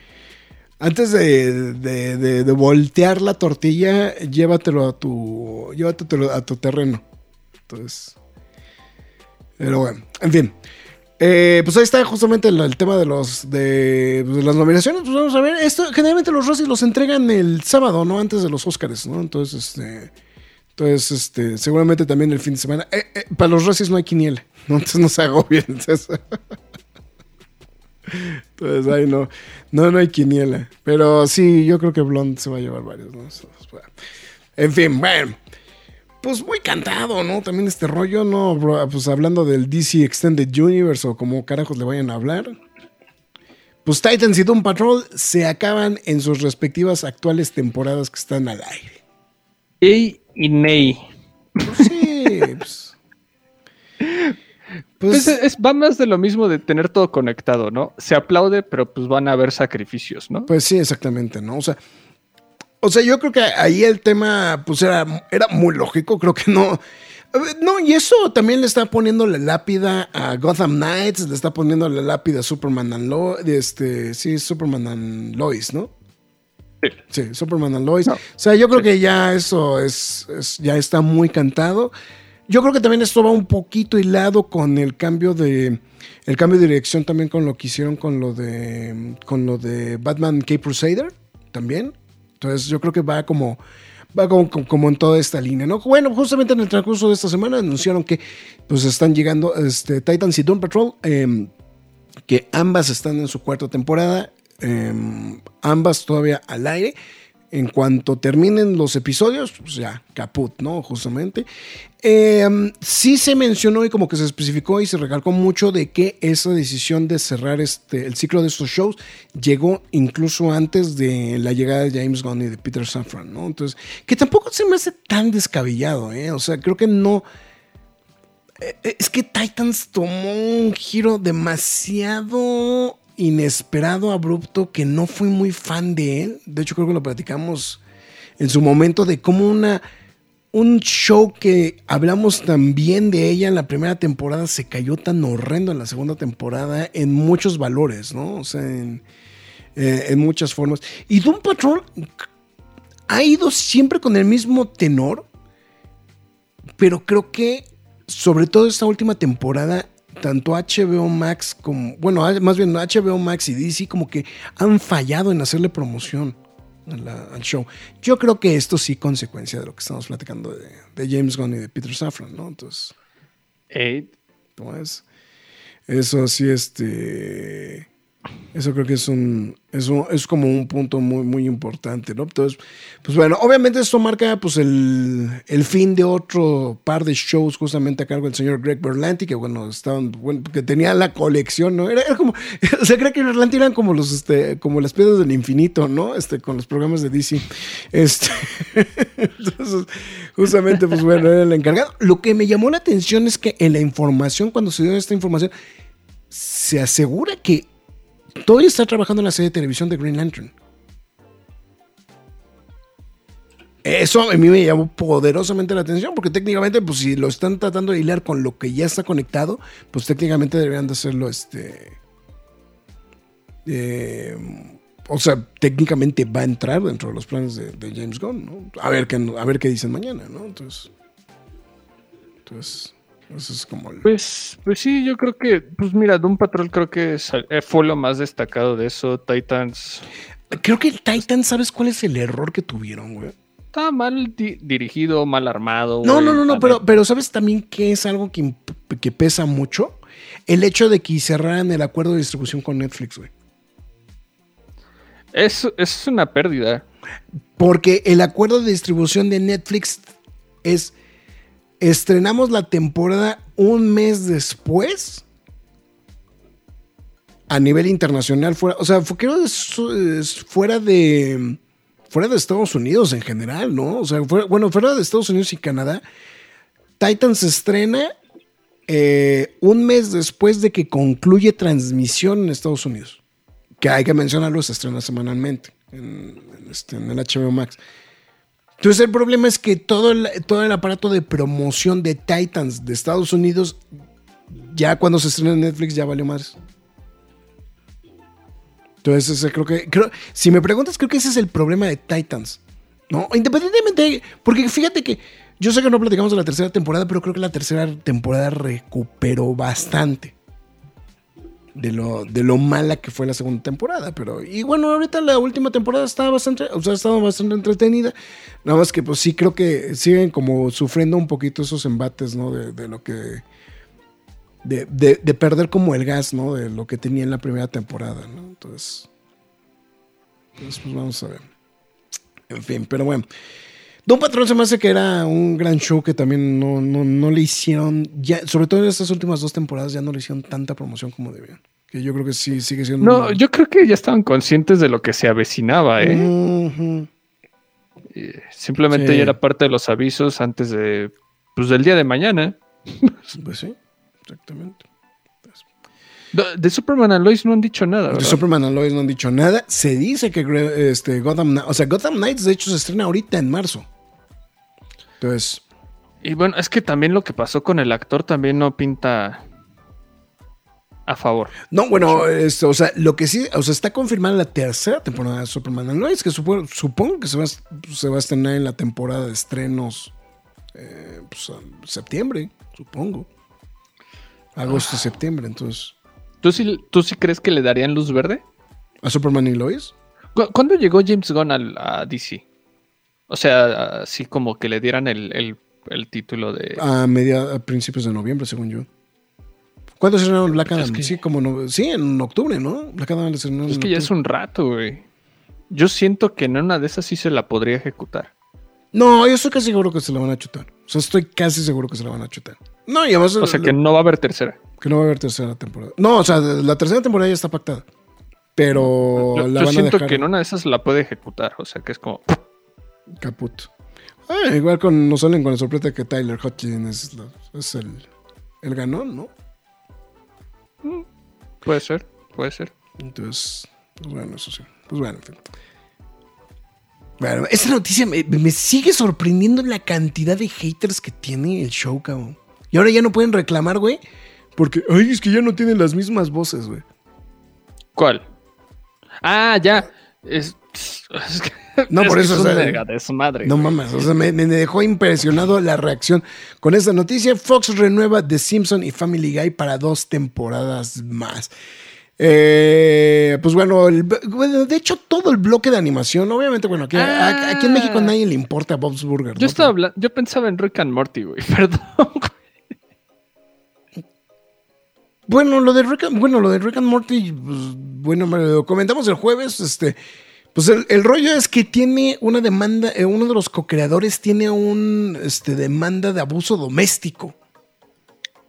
Antes de, de, de, voltear la tortilla, llévatelo a tu. Llévatelo a tu terreno. Entonces. Pero bueno, en fin. Eh, pues ahí está justamente el, tema de los de, pues, las nominaciones. Pues vamos a ver. Esto, generalmente los Rossi los entregan el sábado, ¿no? Antes de los Oscars, ¿no? Entonces, este. Entonces, este, seguramente también el fin de semana. Eh, eh, para los Rossi no hay quiniela, ¿no? Entonces no se agobien. Entonces, entonces ahí no, no, no hay quiniela. Pero sí, yo creo que Blonde se va a llevar varios, ¿no? En fin, bueno pues muy cantado, ¿no? También este rollo, ¿no? Pues hablando del DC Extended Universe o como carajos le vayan a hablar. Pues Titans y Doom Patrol se acaban en sus respectivas actuales temporadas que están al aire. Ey y Ney. Pues sí, pues. pues, es, va más de lo mismo de tener todo conectado, ¿no? Se aplaude, pero pues van a haber sacrificios, ¿no? Pues sí, exactamente, ¿no? O sea, o sea, yo creo que ahí el tema, pues era, era muy lógico, creo que no. No, y eso también le está poniendo la lápida a Gotham Knights, le está poniendo la lápida a Superman and Lois, este, sí, Superman and Lois, ¿no? Sí. Sí, Superman and Lois. o sea, yo creo que ya eso es, ya está muy cantado. Yo creo que también esto va un poquito hilado con el cambio de el cambio de dirección también con lo que hicieron con lo de con lo de Batman Cape Crusader también. Entonces yo creo que va como va como, en toda esta línea, ¿no? Bueno, justamente en el transcurso de esta semana anunciaron que pues están llegando este, Titans y Doom Patrol, em, que ambas están en su cuarta temporada, em, ambas todavía al aire en cuanto terminen los episodios, pues ya, caput, ¿no? Justamente. Em, sí se mencionó y como que se especificó y se recalcó mucho de que esa decisión de cerrar este, el ciclo de estos shows llegó incluso antes de la llegada de James Gunn y de Peter Safran, ¿no? Entonces, que tampoco se me hace tan descabellado, ¿eh? O sea, creo que no... Eh, eh, es que Titans tomó un giro demasiado inesperado, abrupto, que no fui muy fan de él. De hecho, creo que lo platicamos en su momento de cómo una, un show que hablamos también de ella en la primera temporada se cayó tan horrendo en la segunda temporada en muchos valores, ¿no? O sea, en, eh, en muchas formas. Y Doom Patrol ha ido siempre con el mismo tenor, pero creo que sobre todo esta última temporada tanto HBO Max como, bueno, más bien HBO Max y DC como que han fallado en hacerle promoción al show. Yo creo que esto sí consecuencia de lo que estamos platicando de, James Gunn y de Peter Safran, ¿no? Entonces... Pues, eso sí, este... Eso creo que es un, es, es como un punto muy, muy importante, ¿no? Entonces, pues bueno, obviamente esto marca pues el, el, fin de otro par de shows justamente a cargo del señor Greg Berlanti, que bueno, estaban, bueno, que tenía la colección, ¿no? Era, como, o sea, creo que Berlanti eran como los, este, como las piedras del infinito, ¿no? Este, con los programas de DC. Este, entonces, justamente, pues bueno, era el encargado. Lo que me llamó la atención es que en la información, cuando se dio esta información, se asegura que todavía está trabajando en la serie de televisión de Green Lantern. Eso a mí me llamó poderosamente la atención, porque técnicamente, pues si lo están tratando de hilar con lo que ya está conectado, pues técnicamente deberían de hacerlo, este... eh, o sea, técnicamente va a entrar dentro de los planes de, de James Gunn, ¿no? A ver, qué, a ver qué dicen mañana, ¿no? Entonces... Entonces... Eso es como... el- Pues, pues sí, yo creo que, pues mira, Doom Patrol creo que eh, fue lo más destacado de eso. Titans Creo que el Titan, ¿sabes cuál es el error que tuvieron, güey? estaba mal di- dirigido, mal armado. No, güey, no, no, no, pero, pero ¿sabes también que es algo que, que pesa mucho? El hecho de que cerraran el acuerdo de distribución con Netflix, güey. Es, es una pérdida. Porque el acuerdo de distribución de Netflix es estrenamos la temporada un mes después a nivel internacional fuera, o sea, creo que fuera de fuera de Estados Unidos en general, ¿no? O sea, bueno, fuera de Estados Unidos y Canadá, Titan se estrena eh, un mes después de que concluye transmisión en Estados Unidos. Que hay que mencionarlo, se estrena semanalmente en, en este, en el HBO Max. Entonces el problema es que todo el, todo el aparato de promoción de Titans de Estados Unidos, ya cuando se estrena en Netflix, ya valió más. Entonces creo que, creo, si me preguntas, creo que ese es el problema de Titans. ¿No? Independientemente, de- porque fíjate que yo sé que no platicamos de la tercera temporada, pero creo que la tercera temporada recuperó bastante de lo, de lo mala que fue la segunda temporada. Pero, y bueno, ahorita la última temporada está bastante, o sea, ha bastante entretenida. Nada más que pues sí creo que siguen como sufriendo un poquito esos embates, ¿no? De, lo que. De, de- de perder como el gas, ¿no? De lo que tenía en la primera temporada, ¿no? Entonces. Entonces, pues vamos a ver. En fin, pero bueno. Don Patrón se me hace que era un gran show que también no, no, no le hicieron, ya, sobre todo en estas últimas dos temporadas, ya no le hicieron tanta promoción como debían. Que yo creo que sí sigue siendo. No, una- yo creo que ya estaban conscientes de lo que se avecinaba, ¿eh? Simplemente Sí. ya era parte de los avisos antes de, pues, del día de mañana. Pues sí, exactamente. De, Superman and Lois no han dicho nada, De. Superman and Lois no han dicho nada. Se dice que este, Gotham, o sea, Gotham Knights de hecho se estrena ahorita en marzo. Entonces, Y bueno, es que también lo que pasó con el actor también no pinta a favor. no, bueno, o sea, lo que sí, o sea, está confirmada la tercera temporada de Superman and Lois, que supo- supongo que se va, a- se va a estrenar en la temporada de estrenos, eh, pues, en septiembre, supongo. Agosto, septiembre, entonces. ¿Tú sí, ¿Tú sí crees que le darían luz verde? ¿A Superman y Lois? ¿Cu- ¿Cuándo llegó James Gunn al- a DC? O sea, así como que le dieran el, el- el título de... A, media, a principios de noviembre, según yo. ¿Cuándo se estrenó Black Adam? Es que- Sí, como no, sí, en octubre, ¿no? Black Adam le estrenó en Es que ya es un rato, güey. Yo siento que en una de esas sí se la podría ejecutar. No, yo estoy casi seguro que se la van a chutar. O sea, estoy casi seguro que se la van a chutar. No, y además O sea, lo- que no va a haber tercera. que no va a haber tercera temporada. No, o sea, la tercera temporada ya está pactada. Pero Yo, la yo van a siento dejar que en una de esas la puede ejecutar. O sea, que es como... caput. Ah, igual con, nos salen con la sorpresa que Tyler Hodgkin es, el, el ganón, ¿no? Puede ser, puede ser. Entonces, pues bueno, eso sí. Pues bueno, en fin. Bueno, esta noticia me, me sigue sorprendiendo la cantidad de haters que tiene el show, cabrón. Y ahora ya no pueden reclamar, güey. Porque, ay, es que ya no tienen las mismas voces, güey. ¿Cuál? Ah, ya. Es, es que- No, es por eso, es o sea, una mega desmadre. No mames, o sea, me, me dejó impresionado la reacción con esta noticia. Fox renueva The Simpson y Family Guy para dos temporadas más. Eh, pues bueno, el- bueno, de hecho, todo el bloque de animación, obviamente, bueno, aquí, a- Ah. aquí en México a nadie le importa Bob's Burger. Yo ¿no? estaba hablando, yo pensaba en Rick and Morty, güey. Perdón. Bueno, lo de Rick and, bueno, lo de Rick and Morty, pues, bueno, me lo comentamos el jueves, este, pues el, el rollo es que tiene una demanda, eh, uno de los co-creadores tiene un, este, demanda de abuso doméstico.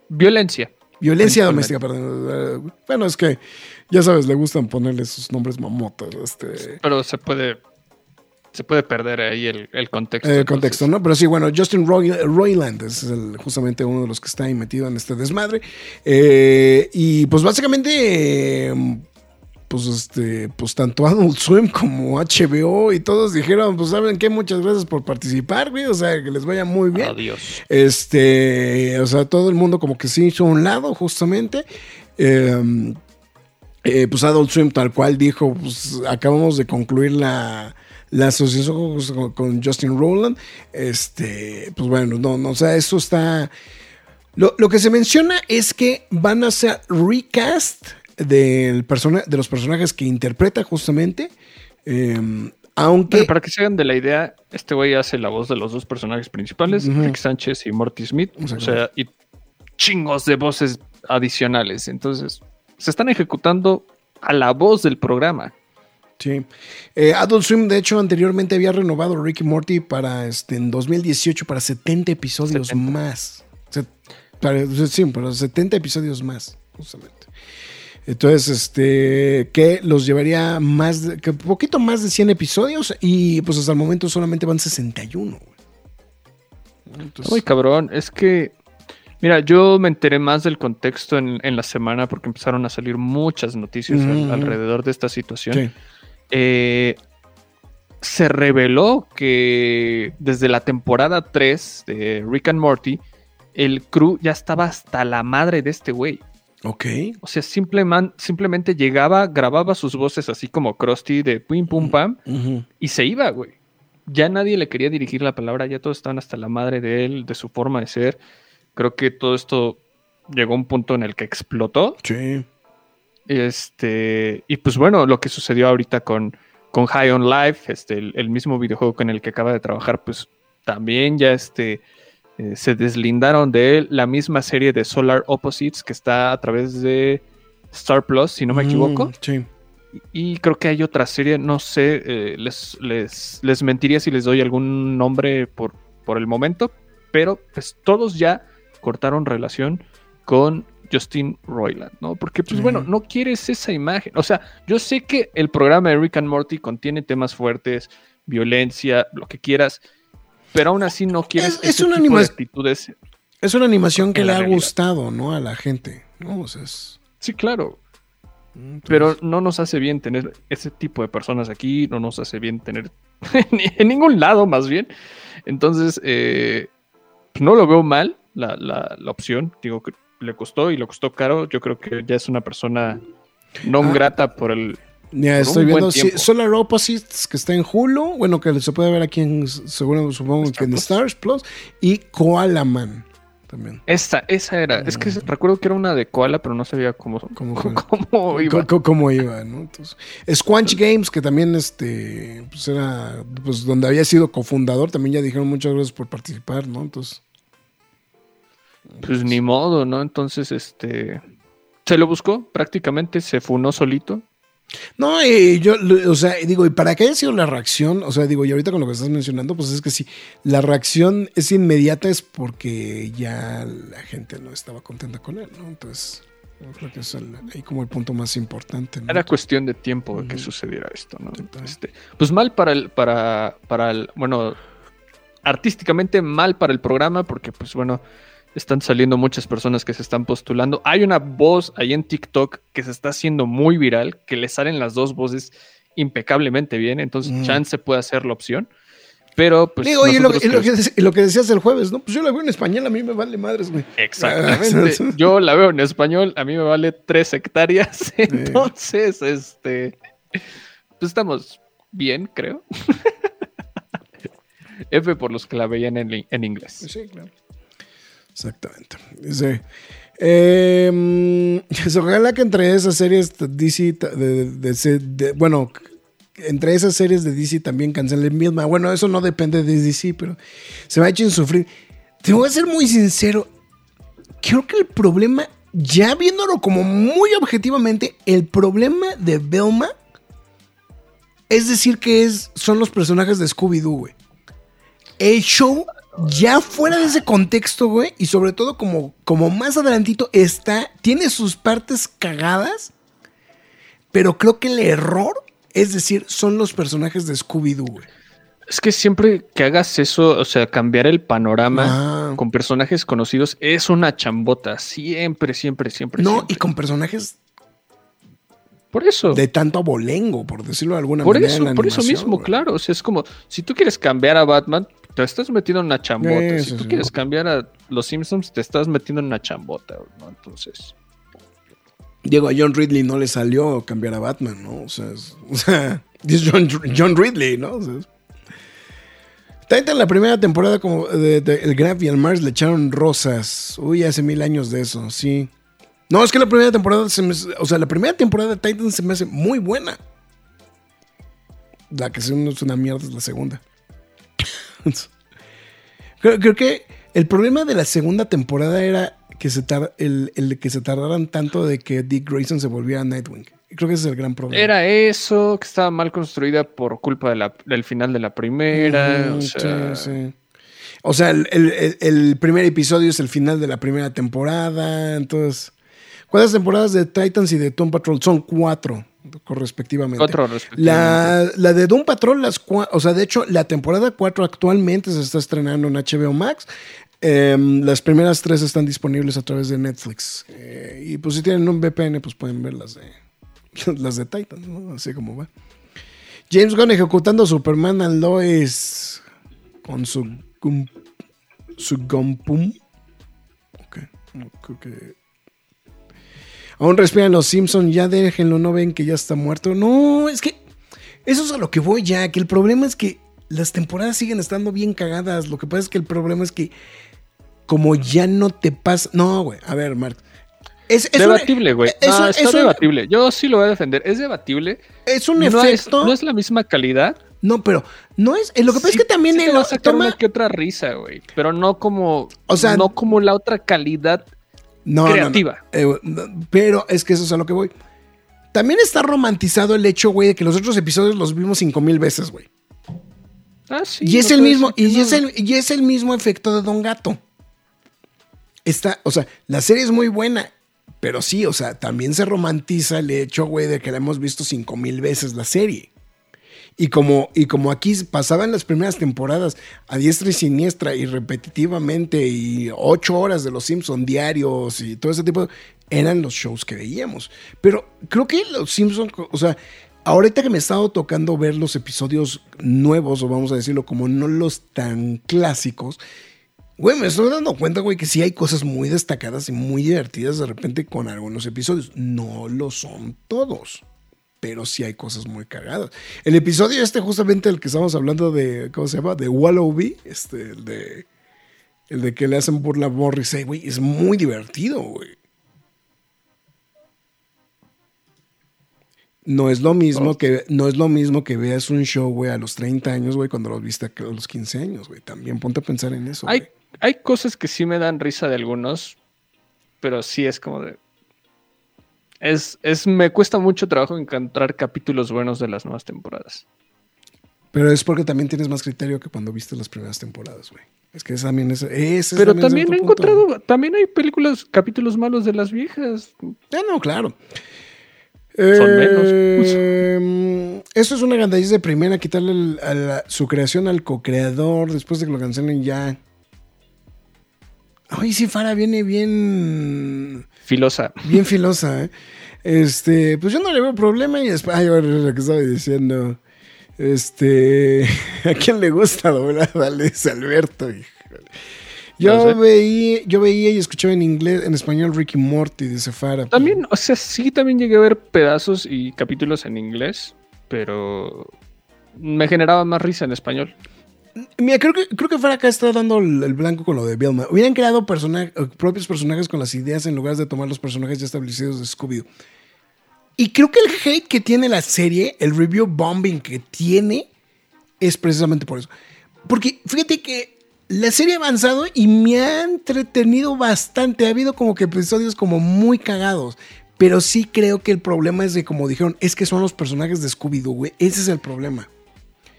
Violencia. Violencia doméstica, perdón. Eh, Bueno, es que, ya sabes, le gustan ponerle sus nombres mamotas, este, Pero se puede. Se puede perder ahí el, el contexto. el entonces. contexto, ¿no? Pero sí, bueno, Justin Roy- Roiland es el- justamente uno de los que está ahí metido en este desmadre. Eh, y pues básicamente, eh, pues este, pues tanto Adult Swim como HBO y todos dijeron, pues saben qué, muchas gracias por participar, güey, o sea, que les vaya muy bien. Adiós. Este, o sea, todo el mundo como que se hizo a un lado, justamente. Eh, eh, pues Adult Swim tal cual dijo, pues acabamos de concluir la, la asociación con, con Justin Rowland. Este, pues bueno, no, no, o sea, eso está... Lo, lo que se menciona es que van a hacer recast del persona, de los personajes que interpreta justamente. Eh, aunque... Bueno, para que se hagan de la idea, este güey hace la voz de los dos personajes principales. Rick Sánchez y Morty Smith. O sea, y chingos de voces adicionales. Entonces, se están ejecutando a la voz del programa. Sí. Eh, Adult Swim, de hecho, anteriormente había renovado Ricky Morty para este en 2018 para 70 episodios 70. más. Se- para- sí, para 70 episodios más, justamente. Entonces, este, que los llevaría más, de, que poquito más de 100 episodios y pues hasta el momento solamente van 61. güey. Entonces, Uy, cabrón, es que, mira, yo me enteré más del contexto en, en la semana porque empezaron a salir muchas noticias al- alrededor de esta situación. sí. Eh, se reveló que desde la temporada 3 de Rick and Morty, el crew ya estaba hasta la madre de este güey. Ok. O sea, simpleman- simplemente llegaba, grababa sus voces así como Krusty de pim pum pam y se iba, güey. Ya nadie le quería dirigir la palabra, ya todos estaban hasta la madre de él, de su forma de ser. Creo que todo esto llegó a un punto en el que explotó. Sí. Este, y pues bueno, lo que sucedió ahorita con, con High on Life, este, el, el mismo videojuego con el que acaba de trabajar, pues también ya este, eh, se deslindaron de él. La misma serie de Solar Opposites que está a través de Star Plus, si no me equivoco. Mm, sí. Y creo que hay otra serie, no sé, eh, les, les, les mentiría si les doy algún nombre por, por el momento, pero pues todos ya cortaron relación con Justin Roiland, ¿no? Porque pues Sí. bueno, no quieres esa imagen. O sea, yo sé que el programa de Rick and Morty contiene temas fuertes, violencia, lo que quieras, pero aún así no quieres Es- es ese una tipo de actitudes. Es una animación que le ha realidad. gustado, ¿no? A la gente. ¿no? O sea, es- Sí, claro. entonces- Pero no nos hace bien tener ese tipo de personas aquí, no nos hace bien tener en ningún lado más bien. Entonces, eh, pues no lo veo mal la, la- la opción. Digo que le costó y le costó caro. Yo creo que ya es una persona no Ah. grata por el... Ya estoy viendo sí. Solar Opposites, que está en Hulu, bueno, que se puede ver aquí en, seguro, supongo que en Plus. Stars Plus, y Koala Man también. Esa, esa era. Es que recuerdo que era una de koala, pero no sabía cómo, ¿Cómo cómo, iba. ¿Cómo iba, no? Entonces, Squanch Games, que también este, pues era, pues donde había sido cofundador, también ya dijeron muchas gracias por participar, ¿no? Entonces, Pues ni modo, ¿no? Entonces, este... Se lo buscó, prácticamente se funó solito. No, y yo, o sea, digo, y para que haya sido la reacción, o sea, digo, y ahorita con lo que estás mencionando, pues es que sí, la reacción es inmediata, es porque ya la gente no estaba contenta con él, ¿no? Entonces, yo creo que es el- ahí como el punto más importante, ¿no? Era cuestión de tiempo de que sucediera esto, ¿no? Este, pues mal para el, para, para el, bueno, artísticamente mal para el programa, porque pues bueno, están saliendo muchas personas que se están postulando. Hay una voz ahí en TikTok que se está haciendo muy viral, que le salen las dos voces impecablemente bien, entonces Mm. chance puede ser la opción. Pero pues Digo, lo, lo que- y lo que decías el jueves, ¿no? Pues yo la veo en español, a mí me vale madres, güey. Exactamente. Yo la veo en español, a mí me vale tres hectáreas. Entonces, este. Pues estamos bien, creo. F por los que la veían en, en inglés. Sí, claro. Exactamente. Dice, eh, ojalá que entre esas series DC, de, de- bueno, entre esas series de DC también cancelen misma. Bueno, eso no depende de DC, pero se va a echar sufrir. Te voy a ser muy sincero. Creo que el problema, ya viéndolo como muy objetivamente, el problema de Velma es decir que es, son los personajes de Scooby-Doo, güey. El show, ya fuera de ese contexto, güey, y sobre todo como, como más adelantito, está, tiene sus partes cagadas, pero creo que el error, es decir, son los personajes de Scooby-Doo, güey. Es que siempre que hagas eso, o sea, cambiar el panorama Ah. con personajes conocidos es una chambota. Siempre, siempre, siempre. No, siempre. y con personajes Por eso. De tanto abolengo, por decirlo de alguna por manera. Eso, por eso mismo, claro. O sea, es como, si tú quieres cambiar a Batman, te estás metiendo en una chambota. si tú quieres cambiar a los Simpsons, te estás metiendo en una chambota, ¿no? Entonces. Diego, a John Ridley no le salió cambiar a Batman, ¿no? O sea, es, John, John, Ridley, ¿no? O sea, Titan la primera temporada como de, el Graf y el Mars le echaron rosas. Uy, hace mil años de eso, sí. No, es que la primera temporada se me, o sea, la primera temporada de Titan se me hace muy buena. La que es una mierda es la segunda. Creo, que el problema de la segunda temporada era que se el, el, que se tardaran tanto de que Dick Grayson se volviera Nightwing. Creo que ese es el gran problema. Era eso, que estaba mal construida por culpa del final de la primera. o sea, sí, sí. O sea el, el, primer episodio es el final de la primera temporada. Entonces, ¿cuántas temporadas de Titans y de Tom Patrol? Son cuatro correspectivamente. Cuatro respectivamente. La, de Doom Patrol, las o sea, de hecho, la temporada 4 actualmente se está estrenando en HBO Max. Em, las primeras tres están disponibles a través de Netflix. Eh, y pues si tienen un VPN, pues pueden ver las de, las de Titan, Así como va. James Gunn ejecutando Superman a Lois con su, su Gumpum. Ok, creo que Aún respiran los Simpsons, ya déjenlo, no ven que ya está muerto. No, es que eso es a lo que voy ya, que el problema es que las temporadas siguen estando bien cagadas. Lo que pasa es que el problema es que como ya no te pasa... No, güey, a ver, Mark. Es, debatible, güey. No, es debatible. Yo sí lo voy a defender. Es debatible. Es un efecto. no es la misma calidad. No, pero no es. Lo que pasa es que también. Sí va a sacar una que otra risa, güey. Pero no como. O sea. No como la otra calidad no, creativa. Eh, pero es que eso es a lo que voy. También está romantizado el hecho, güey, de que los otros episodios los vimos cinco mil veces, güey. Ah, sí. Y es el mismo, y es el, y es el mismo efecto de Don Gato. Está, o sea, la serie es muy buena, pero sí, o sea, también se romantiza el hecho, güey, de que la hemos visto cinco mil veces la serie. Y como, y como aquí pasaba en las primeras temporadas a diestra y siniestra y repetitivamente y ocho horas de los Simpsons diarios y todo ese tipo, eran los shows que veíamos. Pero creo que los Simpsons, o sea, ahorita que me he estado tocando ver los episodios nuevos, o vamos a decirlo como no los tan clásicos, Güey, me estoy dando cuenta, güey, que sí hay cosas muy destacadas y muy divertidas de repente con algunos episodios. No lo son todos pero sí hay cosas muy cagadas. El episodio este, justamente el que estamos hablando de, ¿cómo se llama? De Wallowby, este, el de, el de que le hacen burla a Morrissey, güey, es muy divertido, güey. No es lo mismo que, no es lo mismo que veas un show, güey, a los 30 años, güey, cuando lo viste a los 15 años, güey. También ponte a pensar en eso. Hay, hay cosas que sí me dan risa de algunos, pero sí es como de, es, es, me cuesta mucho trabajo encontrar capítulos buenos de las nuevas temporadas. Pero es porque también tienes más criterio que cuando viste las primeras temporadas, güey. Es que también es. Pero también, he encontrado. También hay películas, capítulos malos de las viejas. Ah, no, claro. Son menos. Eh, esto es una gandalliza de primera, quitarle su creación al co-creador después de que lo cancelen ya. Ay, sí, Fara viene bien. Filosa. Bien filosa, ¿eh? Este, pues yo no le veo problema y después. Ay, lo que estaba diciendo. Este. ¿A quién le gusta doblar a Alberto? Yo veía, yo veía y escuchaba en inglés, en español Ricky Morty, dice Fara. También, o sea, sí, también llegué a ver pedazos y capítulos en inglés, pero me generaba más risa en español. Mira, creo que, creo que fuera acá está dando el, blanco con lo de Vilma. Hubieran creado propios personajes con las ideas en lugar de tomar los personajes ya establecidos de Scooby-Doo. Y creo que el hate que tiene la serie, el review bombing que tiene, es precisamente por eso. Porque fíjate que la serie ha avanzado y me ha entretenido bastante. Ha habido como que episodios como muy cagados. Pero sí creo que el problema es de, como dijeron, es que son los personajes de Scooby-Doo, güey. Ese es el problema.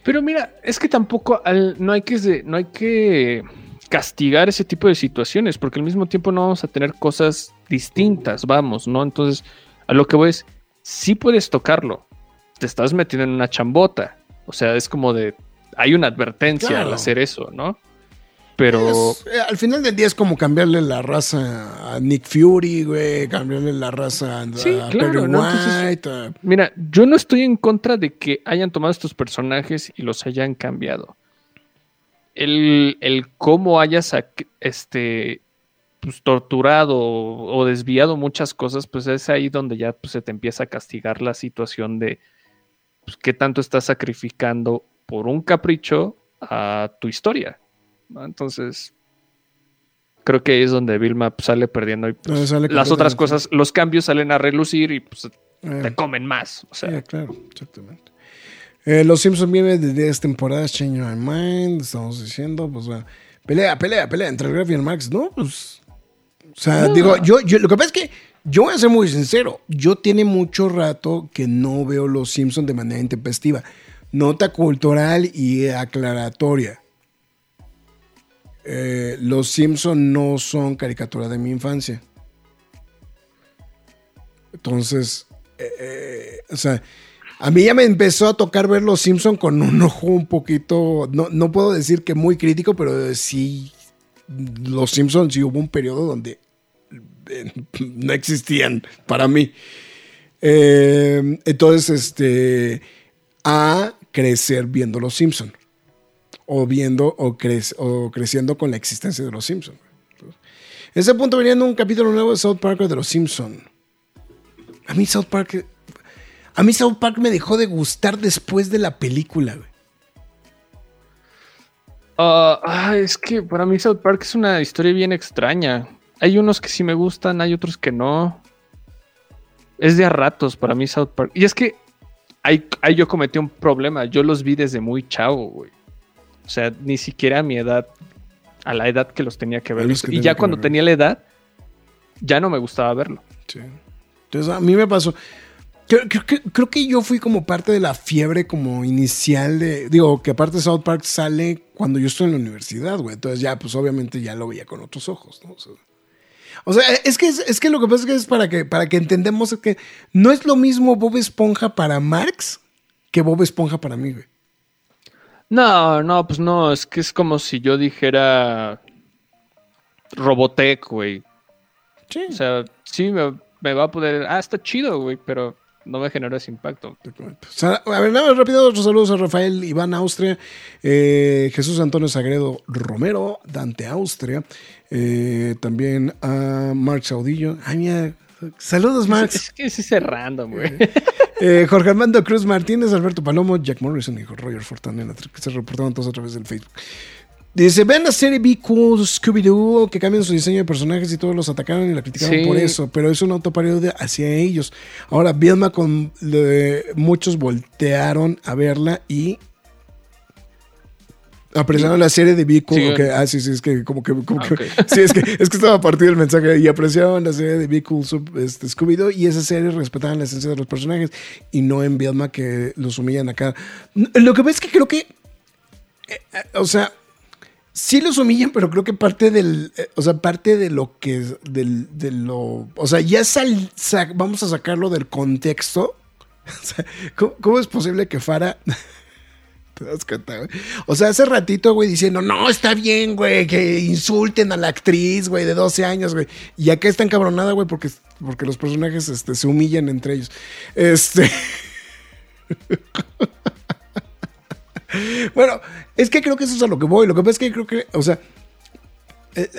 Pero mira, es que tampoco no, hay que, no hay que castigar ese tipo de situaciones, porque al mismo tiempo no vamos a tener cosas distintas, vamos, ¿no? Entonces, a lo que voy es, sí puedes tocarlo, te estás metiendo en una chambota, o sea, es como de, hay una advertencia al hacer eso, ¿no? Pero. Eh, al final del día es como cambiarle la raza a Nick Fury, güey. Cambiarle la raza a, Perry White. Mira, yo no estoy en contra de que hayan tomado estos personajes y los hayan cambiado. El, el cómo hayas este, pues, torturado o, desviado muchas cosas, pues es ahí donde ya pues, se te empieza a castigar la situación de pues, qué tanto estás sacrificando por un capricho a tu historia. Entonces, creo que ahí es donde Vilma sale perdiendo y pues, las otras cosas, los cambios salen a relucir y pues te eh. comen más. O sea. claro, exactamente. Eh, los Simpsons vienen de 10 temporadas, Change My Mind, estamos diciendo, pues bueno, pelea, pelea, pelea entre el Graf y el Max, ¿no? Pues, o sea, digo, yo, yo, lo que pasa es que yo voy a ser muy sincero, yo tiene mucho rato que no veo los Simpsons de manera intempestiva. Nota cultural y aclaratoria. Eh, los Simpson no son caricatura de mi infancia. Entonces, eh, eh, o sea, a mí ya me empezó a tocar ver los Simpson con un ojo un poquito, no, puedo decir que muy crítico, pero sí, los Simpsons sí hubo un periodo donde no existían para mí. entonces, este, a crecer viendo los Simpson o viendo o, o creciendo con la existencia de los Simpsons. ese punto venía en un capítulo nuevo de South Park de los Simpsons. A mí South Park. A mí South Park me dejó de gustar después de la película, ah, es que para mí South Park es una historia bien extraña. Hay unos que sí me gustan, hay otros que no. Es de a ratos para mí South Park. Y es que ahí, ahí yo cometí un problema. Yo los vi desde muy chavo, güey. O sea, ni siquiera a mi edad, a la edad que los tenía que ver. y ya cuando tenía la edad, ya no me gustaba verlo. Sí. Entonces a mí me pasó. Creo, que, yo fui como parte de la fiebre como inicial de... Digo, que aparte South Park sale cuando yo estoy en la universidad, güey. Entonces ya, pues obviamente ya lo veía con otros ojos, ¿no? O sea, es que, es, que lo que pasa es que es para que, para que entendamos que no es lo mismo Bob Esponja para Marx que Bob Esponja para mí, güey. No, no, pues no, es que es como si yo dijera Robotech, güey. Sí. O sea, sí me, va a poder. Ah, está chido, güey, pero no me generó ese impacto. a ver, nada más rápido, otros saludos a Rafael Iván Austria, eh, Jesús Antonio Sagredo Romero, Dante Austria, eh, también a Mark Saudillo. Ay, mira, saludos, Max. Es, que sí cerrando, güey. Eh, Jorge Armando Cruz Martínez, Alberto Palomo, Jack Morrison y Roger Fortanella, que se reportaron todos a través del Facebook. Dice, ven la serie Be Cool Scooby-Doo, que cambian su diseño de personajes y todos los atacaron y la criticaron por eso, pero es una autoparodia hacia ellos. Ahora, Vilma con muchos voltearon a verla y apreciaron la serie de Vico. ah, sí, sí, es que como que. Como que sí, es que, es que estaba a partir del mensaje. Y apreciaban la serie de Vico este, Scooby-Doo. Y esa serie respetaban la esencia de los personajes. Y no en Vilma que los humillan acá. Lo que ves es que creo que. Eh, eh, o sea. Sí los humillan, pero creo que parte del. Eh, o sea, parte de lo que. Del, de lo. O sea, ya sal, vamos a sacarlo del contexto. O sea, ¿cómo, es posible que O sea, hace ratito, güey, diciendo, no, está bien, güey, que insulten a la actriz, güey, de 12 años, güey. Y acá está encabronada, güey, porque, porque los personajes este, se humillan entre ellos. Este. bueno, es que creo que eso es a lo que voy. Lo que pasa es que creo que, o sea, eh,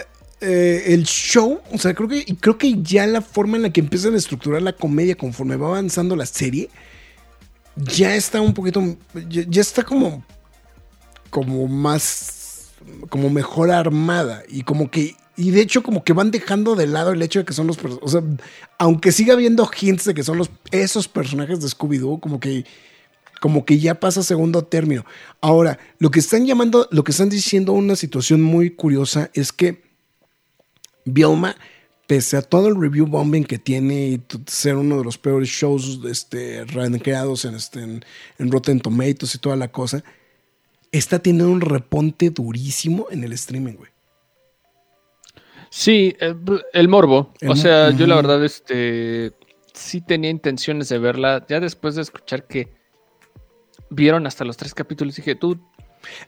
eh, el show, o sea, creo que, creo que ya la forma en la que empiezan a estructurar la comedia conforme va avanzando la serie ya está un poquito, ya, está como, como más, como mejor armada y como que, y de hecho como que van dejando de lado el hecho de que son los, o sea, aunque siga habiendo hints de que son los, esos personajes de Scooby-Doo, como que, como que ya pasa segundo término. Ahora, lo que están llamando, lo que están diciendo una situación muy curiosa es que Vilma pese a todo el review bombing que tiene y ser uno de los peores shows este, rankeados en, este, en, Rotten Tomatoes y toda la cosa, está teniendo un reponte durísimo en el streaming, güey. Sí, el, morbo. o sea, yo la verdad, este, sí tenía intenciones de verla. Ya después de escuchar que vieron hasta los tres capítulos, dije, tú,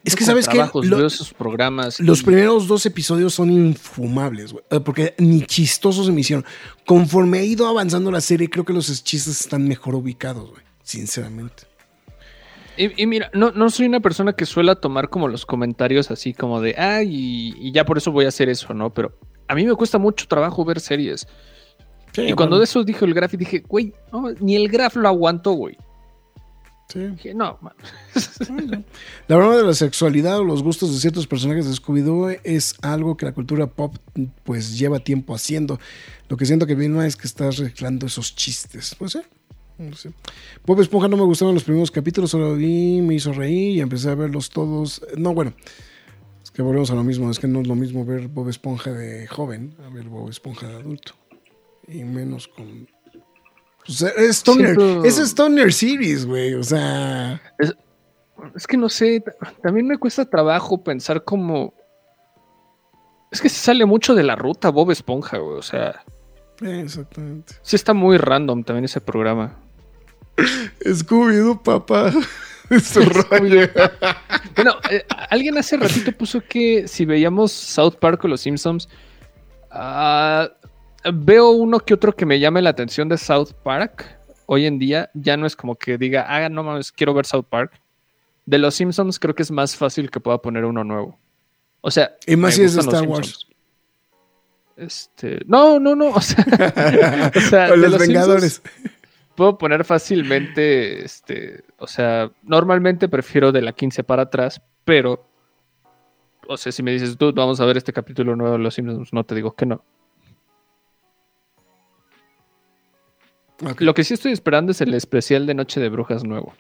Es que sabes que esos programas. Los primeros dos episodios son infumables, güey, eh, porque ni chistosos se me hicieron. Conforme ha ido avanzando la serie, creo que los chistes están mejor ubicados, güey, sinceramente. Y, mira, no, no, soy una persona que suela tomar como los comentarios así como de, ay, y, ya por eso voy a hacer eso, ¿no? Pero a mí me cuesta mucho trabajo ver series. y cuando de eso dijo el Graf, dije, güey, ni el Graf lo aguantó, güey. Sí. Dije, no, man. La broma de la sexualidad o los gustos de ciertos personajes de Scooby-Doo es algo que la cultura pop pues lleva tiempo haciendo. Lo que siento que viene es que estás arreglando esos chistes. Pues sí. No sé. Bob Esponja no me gustaron los primeros capítulos, solo vi, me hizo reír y empecé a verlos todos. No, bueno, es que volvemos a lo mismo. Es que no es lo mismo ver Bob Esponja de joven a ver Bob Esponja de adulto. Y menos con. Es Stoner, es Stoner Series, güey. O sea. Es, es que no sé. También me cuesta trabajo pensar como. Es que se sale mucho de la ruta Bob Esponja, güey. O sea. Exactamente. Sí, está muy random también ese programa. Scooby-Doo, papá. bueno, eh, alguien hace ratito puso que si veíamos South Park o Los Simpsons, ah, veo uno que otro que me llame la atención de South Park. Hoy en día ya no es como que diga, ah, no mames, quiero ver South Park. De Los Simpsons creo que es más fácil que pueda poner uno nuevo. O sea, y más si es de Star Wars. Este, no, no, no. O sea, los, Vengadores. puedo poner fácilmente, este, o sea, normalmente prefiero de la 15 para atrás, pero, o sea, si me dices, tú, vamos a ver este capítulo nuevo de Los Simpsons, no te digo que no. Lo que sí estoy esperando es el especial de Noche de Brujas nuevo.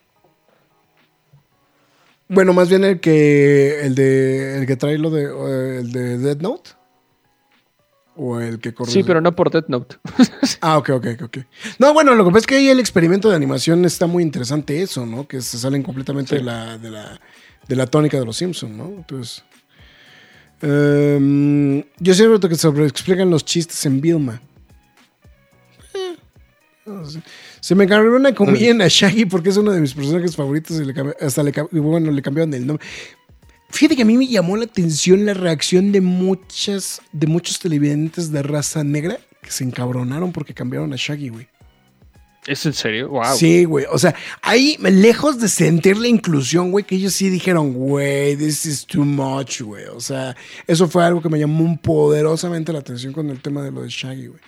Bueno, más bien el que el de el que trae lo de el de Dead Note. O el que corre. Sí, pero no por Death Note. ah, ok, ok, ok. No, bueno, lo que pasa es que ahí el experimento de animación está muy interesante eso, ¿no? Que se salen completamente de, la, de, la, de la tónica de los Simpsons, ¿no? Entonces. Um, yo siento que se explican los chistes en Vilma. Se me cambió una comida en a Shaggy porque es uno de mis personajes favoritos y le hasta le, bueno, le cambiaron el nombre. Fíjate que a mí me llamó la atención la reacción de muchas, de muchos televidentes de raza negra que se encabronaron porque cambiaron a Shaggy, güey. ¿Es en serio? Wow. Sí, güey. O sea, ahí, lejos de sentir la inclusión, güey, que ellos sí dijeron, güey, this is too much, güey. O sea, eso fue algo que me llamó poderosamente la atención con el tema de lo de Shaggy, güey.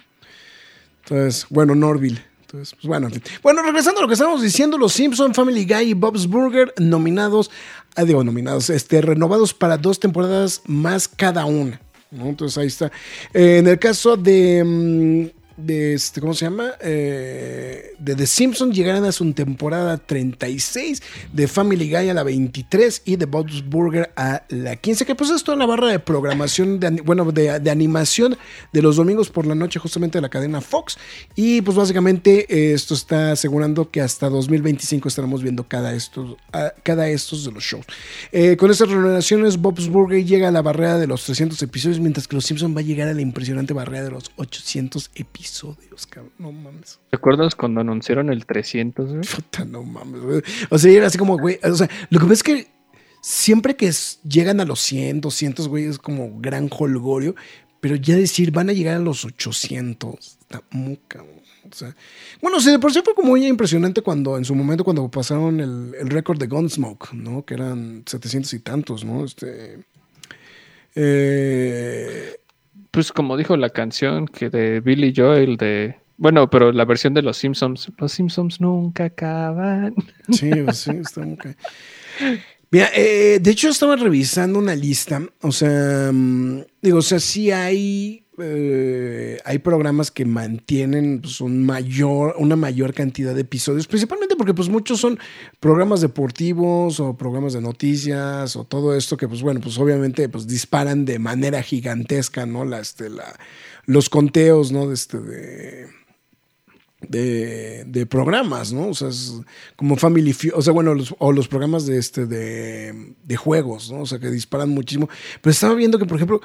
Entonces, bueno, Norville. Entonces, pues bueno, bueno, regresando a lo que estábamos diciendo, los Simpson, Family Guy y Bob's Burger nominados ah, digo, nominados, este, renovados para dos temporadas más cada una. Entonces ahí está. Eh, en el caso de mm, de este, ¿cómo se llama? Eh, de The Simpsons llegarán a su temporada 36, de Family Guy a la 23 y de Bob's Burger a la 15, que pues es toda la barra de programación, de, bueno, de, animación de los domingos por la noche justamente de la cadena Fox. Y pues básicamente eh, esto está asegurando que hasta 2025 estaremos viendo cada estos, cada estos de los shows. Eh, con estas renovaciones, Bob's Burger llega a la barrera de los 300 episodios, mientras que Los Simpsons va a llegar a la impresionante barrera de los 800 episodios episodios, cabrón. No mames. ¿Recuerdas cuando anunciaron el 300, güey? Puta, no mames, O sea, era así como, güey. O sea, lo que pasa es que siempre que llegan a los 100, 200, güey, es como gran holgorio. Pero ya decir, van a llegar a los 800. Está muy cabrón. O sea, bueno, sí, de por sí fue como muy impresionante cuando, en su momento, cuando pasaron el, el récord de Gunsmoke, ¿no? Que eran 700 y tantos, ¿no? Este. Eh, pues como dijo la canción que de Billy Joel de bueno, pero la versión de los Simpsons, los Simpsons nunca acaban. Sí, pues sí, está muy Mira, eh, de hecho estaba revisando una lista, o sea, mm, digo, o sea, sí hay eh, hay programas que mantienen pues, mayor, una mayor cantidad de episodios, principalmente porque pues muchos son programas deportivos o programas de noticias o todo esto que pues bueno, pues obviamente pues disparan de manera gigantesca, ¿no? La, este, los conteos, ¿no? De este, de, de, programas, ¿no? O sea, como Family o sea, bueno, o los programas de, este, de juegos, ¿no? O sea, que disparan muchísimo. Pero estaba viendo que, por ejemplo,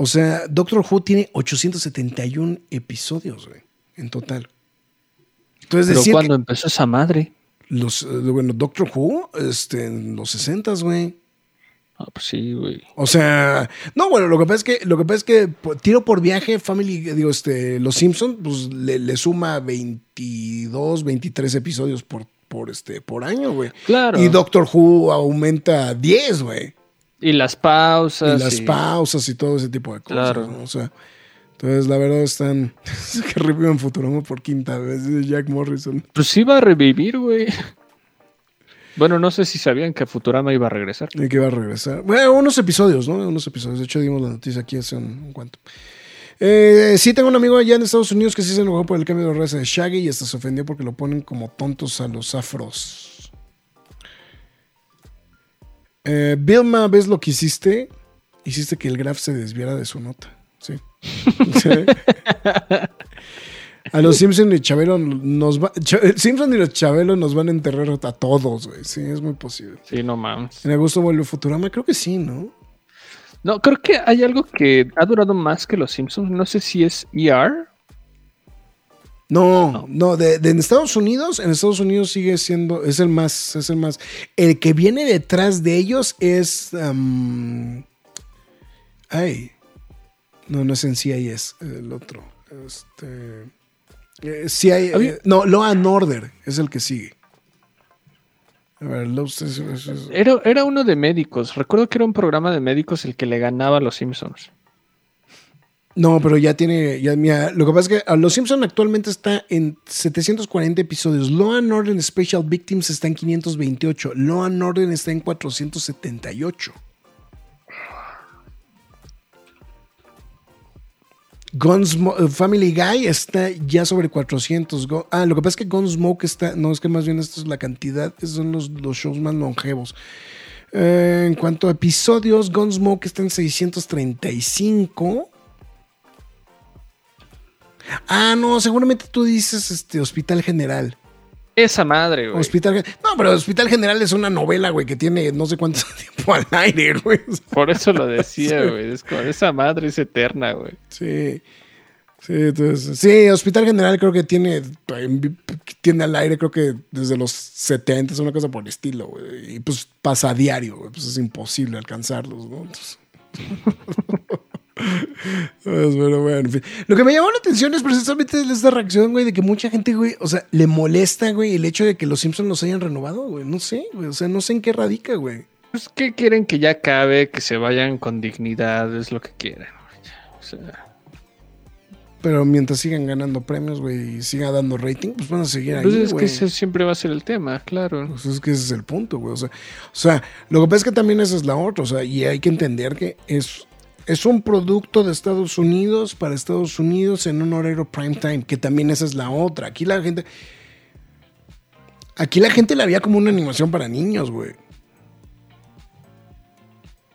o sea, Doctor Who tiene 871 episodios, güey, en total. Entonces, ¿Pero cuándo empezó esa madre? Los, eh, bueno, Doctor Who, este, en los 60, güey. Ah, pues sí, güey. O sea, no, bueno, lo que pasa es que, lo que pasa es que tiro por viaje, Family, digo, este, Los Simpsons, pues le, le suma 22, 23 episodios por, por este, por año, güey. Claro. Y Doctor Who aumenta 10, güey. Y las pausas. Y las y- pausas y todo ese tipo de cosas. Claro. ¿no? O sea, entonces la verdad están. que reviven Futurama por quinta vez, Jack Morrison. Pues iba a revivir, güey. Bueno, no sé si sabían que Futurama iba a regresar. Y que va a regresar. Bueno, unos episodios, ¿no? Unos episodios. De hecho, dimos la noticia aquí hace un, un cuanto. Eh, sí, tengo un amigo allá en Estados Unidos que sí se enojó por el cambio de raza de Shaggy y hasta se ofendió porque lo ponen como tontos a los afros. Eh, Vilma, ¿ves lo que hiciste? Hiciste que el graph se desviara de su nota. Sí. Sí. A los Simpson y Chabelo nos va, Simpson y los Chabelo nos van a enterrar a todos, güey. Sí, es muy posible. Sí, no mames. ¿En agosto vuelve Futurama? Creo que sí, ¿no? No, creo que hay algo que ha durado más que los Simpsons. No sé si es ER. No, no, de, de en Estados Unidos, en Estados Unidos sigue siendo, es el más, es el más. El que viene detrás de ellos es. am, ay. No, no es en CIS, el otro. Este. eh, CI, eh, no, Law and Order es el que sigue. A ver, es- es- es- Era, era uno de médicos. Recuerdo que era un programa de médicos el que le ganaba a los Simpsons. No, pero ya tiene, ya, mira, lo que pasa es que a Los Simpson actualmente está en 740 episodios. Law and Order Special Victims está en 528. Law and Order está en 478. Gunsmoke, Family Guy está ya sobre 400. Go- ah, lo que pasa es que Gunsmoke está, no, es que más bien esto es la cantidad, esos son los, los shows más longevos. Eh, en cuanto a episodios, Gunsmoke está en 635. Ah, no, seguramente tú dices este Hospital General. Esa madre, güey. Hospital No, pero Hospital General es una novela, güey, que tiene no sé cuánto tiempo al aire, güey. Por eso lo decía, Sí. güey. Es como, esa madre es eterna, güey. Sí. Sí, entonces, sí, Hospital General creo que tiene, tiene al aire, creo que desde los 70, es una cosa por el estilo, güey. Y pues pasa a diario, güey, pues es imposible alcanzarlos, ¿no? Entonces- Pues, bueno, bueno, en fin. Lo que me llamó la atención es precisamente esta reacción, güey, de que mucha gente, güey, o sea, le molesta, güey, el hecho de que los Simpsons los hayan renovado, güey. No sé, güey, o sea, no sé en qué radica, güey. Pues, ¿qué quieren que ya acabe? Que se vayan con dignidad, es lo que quieren. güey. O sea, Pero mientras sigan ganando premios, güey, y siga dando rating, pues van a seguir ahí, pues es que ese siempre va a ser el tema, claro. Pues es que ese es el punto, güey. O sea, o sea, lo que pasa es que también esa es la otra. O sea, y hay que entender que es, es un producto de Estados Unidos para Estados Unidos en un horario prime time, que también esa es la otra. Aquí la gente. Aquí la gente la veía como una animación para niños, güey.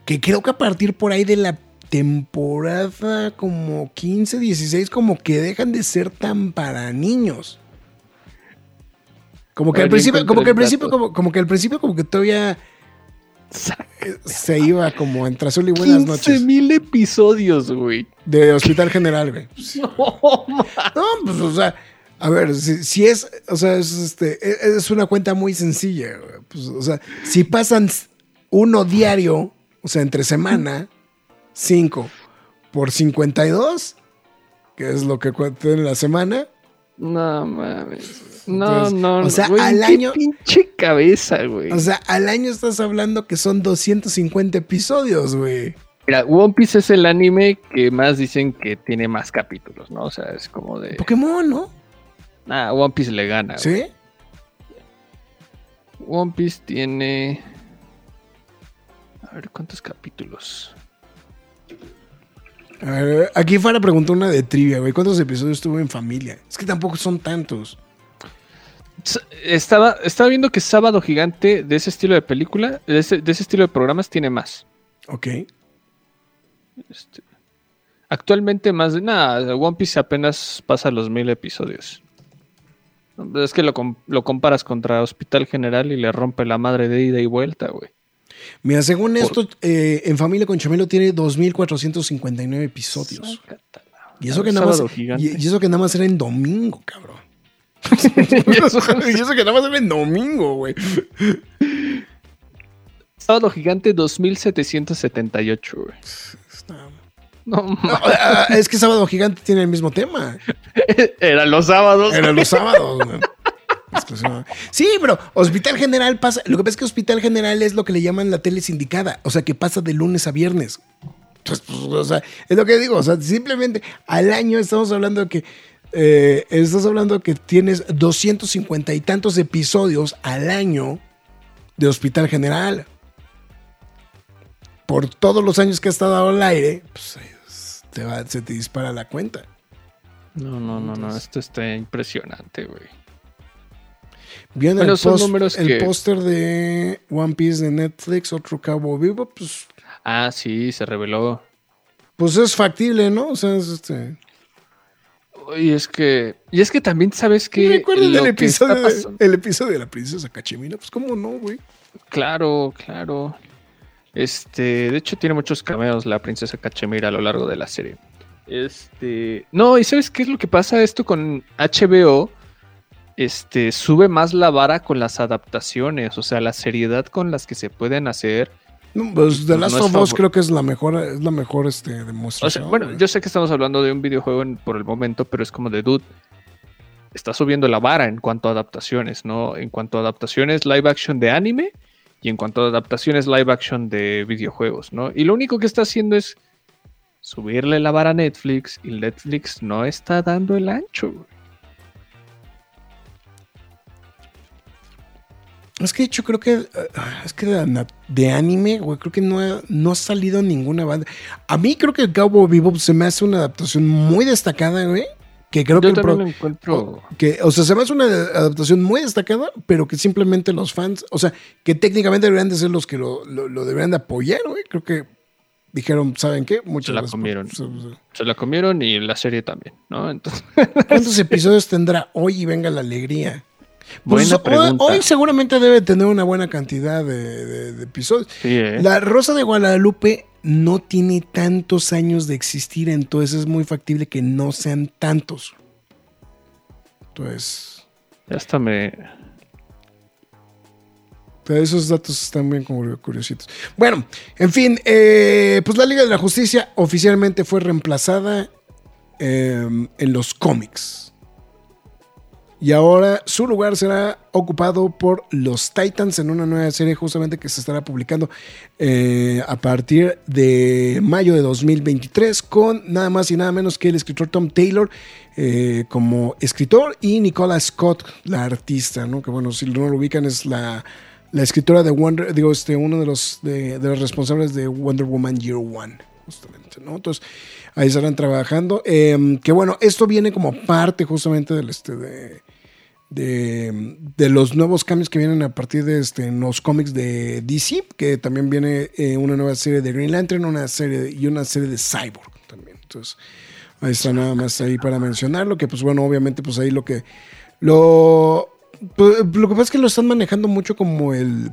Que creo que a partir por ahí de la temporada como 15, 16, como que dejan de ser tan para niños. Como que al principio, como que al principio, como, como que al principio, como que todavía se iba como entre azul y buenas 15 noches. mil episodios, güey. De Hospital General, güey. No, pues, o sea, a ver, si, si es, o sea, es, este, es es una cuenta muy sencilla, güey. Pues, o sea, si pasan uno diario, o sea, entre semana, 5 por 52, que es lo que cuenta en la semana, no mames. No, Entonces, no, o sea, güey, al qué año- pinche cabeza, güey. o sea, al año estás hablando que son 250 episodios, güey. Mira, One Piece es el anime que más dicen que tiene más capítulos, ¿no? O sea, es como de. Pokémon, ¿no? Ah, One Piece le gana. güey. ¿Sí? One Piece tiene. A ver, ¿cuántos capítulos? A ver, aquí Fara preguntó una de trivia, güey. ¿Cuántos episodios tuvo en familia? Es que tampoco son tantos. Estaba, estaba viendo que Sábado Gigante de ese estilo de película, de ese, de ese estilo de programas, tiene más. Ok. Este, actualmente más de nada, One Piece apenas pasa los mil episodios. Es que lo, lo comparas contra Hospital General y le rompe la madre de ida y vuelta, güey. Mira, según esto, eh, en Familia con Chamelo tiene 2.459 episodios. Y eso, que nada más, y, y eso que nada más era en domingo, cabrón. y eso que nada más era en domingo, güey. Sábado Gigante 2778, güey. No, ah, es que Sábado Gigante tiene el mismo tema. Eran los sábados. Eran los sábados, güey. Sí, pero Hospital General pasa. Lo que pasa es que Hospital General es lo que le llaman la tele sindicada. O sea, que pasa de lunes a viernes. Pues, pues, o sea, es lo que digo. O sea, simplemente al año estamos hablando de que. Eh, estás hablando que tienes 250 y tantos episodios al año de Hospital General. Por todos los años que ha estado al aire, pues te va, se te dispara la cuenta. No, no, no, no, esto está impresionante, güey. Bien, el, el póster de One Piece de Netflix, otro cabo vivo, pues. Ah, sí, se reveló. Pues es factible, ¿no? O sea, es este. Y es que. Y es que también sabes que. ¿Recuerdas el episodio, de, el episodio de la princesa Cachemira? Pues, ¿cómo no, güey? Claro, claro. Este, de hecho tiene muchos cameos la princesa Cachemira a lo largo de la serie. Este, no, y sabes qué es lo que pasa esto con HBO, este, sube más la vara con las adaptaciones, o sea, la seriedad con las que se pueden hacer. pues The Last of Us creo que es la mejor, es la mejor este, demostración. bueno, yo sé que estamos hablando de un videojuego por el momento, pero es como de dude. Está subiendo la vara en cuanto a adaptaciones, ¿no? En cuanto a adaptaciones live action de anime y en cuanto a adaptaciones live action de videojuegos, ¿no? Y lo único que está haciendo es subirle la vara a Netflix y Netflix no está dando el ancho. Es que yo creo que es que de, anime, güey, creo que no ha, no ha salido ninguna banda. A mí creo que el Cowboy Bebop se me hace una adaptación muy destacada, güey que creo que, también encuentro... que o sea se me hace una adaptación muy destacada pero que simplemente los fans o sea que técnicamente deberían de ser los que lo, lo, deberían de apoyar güey. Creo que dijeron saben qué muchas se la comieron se la comieron y la serie también no entonces cuántos episodios tendrá hoy y venga la alegría pues buena pregunta. Hoy, seguramente debe tener una buena cantidad de, episodios. ¿eh? La Rosa de Guadalupe no tiene tantos años de existir, entonces es muy factible que no sean tantos. Entonces. Ya está me. Esos datos están bien como curiositos. Bueno, en fin, eh, pues la Liga de la Justicia oficialmente fue reemplazada eh, en los cómics. Y ahora su lugar será ocupado por los Titans en una nueva serie justamente que se estará publicando eh, a partir de mayo de 2023 con nada más y nada menos que el escritor Tom Taylor eh, como escritor y Nicola Scott, la artista, ¿no? que bueno, si no lo ubican es la, escritora de Wonder, digo, este, uno de los, de, los responsables de Wonder Woman Year One, justamente, ¿no? Entonces, ahí estarán trabajando. Em, que bueno, esto viene como parte justamente del este de, los nuevos cambios que vienen a partir de este, los cómics de DC, que también viene eh, una nueva serie de Green Lantern una serie y una serie de Cyborg también. Entonces, ahí está nada más ahí para mencionarlo, que pues bueno, obviamente pues ahí lo que... Lo, pues, lo que pasa es que lo están manejando mucho como el,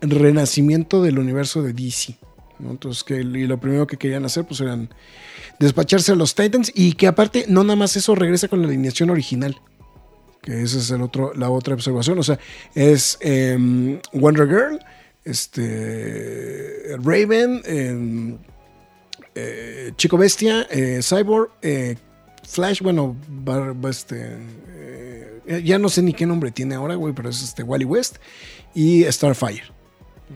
renacimiento del universo de DC. Entonces, que y lo primero que querían hacer pues eran despacharse a los Titans y que aparte no nada más eso regresa con la alineación original que esa es el otro, la otra observación. O sea, es em, Wonder Girl, este, Raven, em, eh, Chico Bestia, eh, Cyborg, eh, Flash, bueno, este, ya no sé ni qué nombre tiene ahora, güey, pero es este Wally West y Starfire.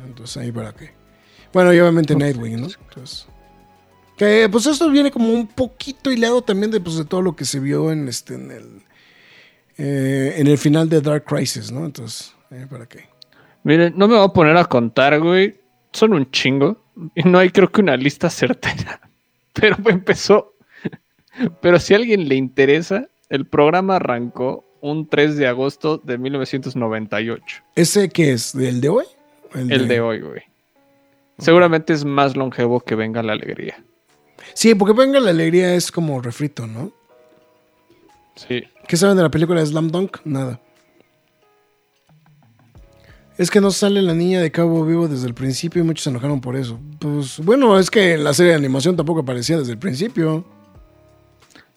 Entonces ahí para qué. Bueno, y obviamente Nightwing, ¿no? Entonces, que pues esto viene como un poquito hilado también de, pues, de todo lo que se vio en este en el eh, en el final de Dark Crisis, ¿no? Entonces, eh, ¿para qué? Miren, no me voy a poner a contar, güey. Son un chingo. Y no hay creo que una lista certera. Pero empezó. Pero si a alguien le interesa, el programa arrancó un 3 de agosto de 1998. ¿Ese qué es? ¿El de hoy? El, de... hoy, güey. Seguramente es más longevo que Venga la Alegría. Sí, porque Venga la Alegría es como refrito, ¿no? Sí. ¿Qué saben de la película de Slam Dunk? Nada. Es que no sale la niña de Cabo Vivo desde el principio y muchos se enojaron por eso. Pues bueno, es que la serie de animación tampoco aparecía desde el principio.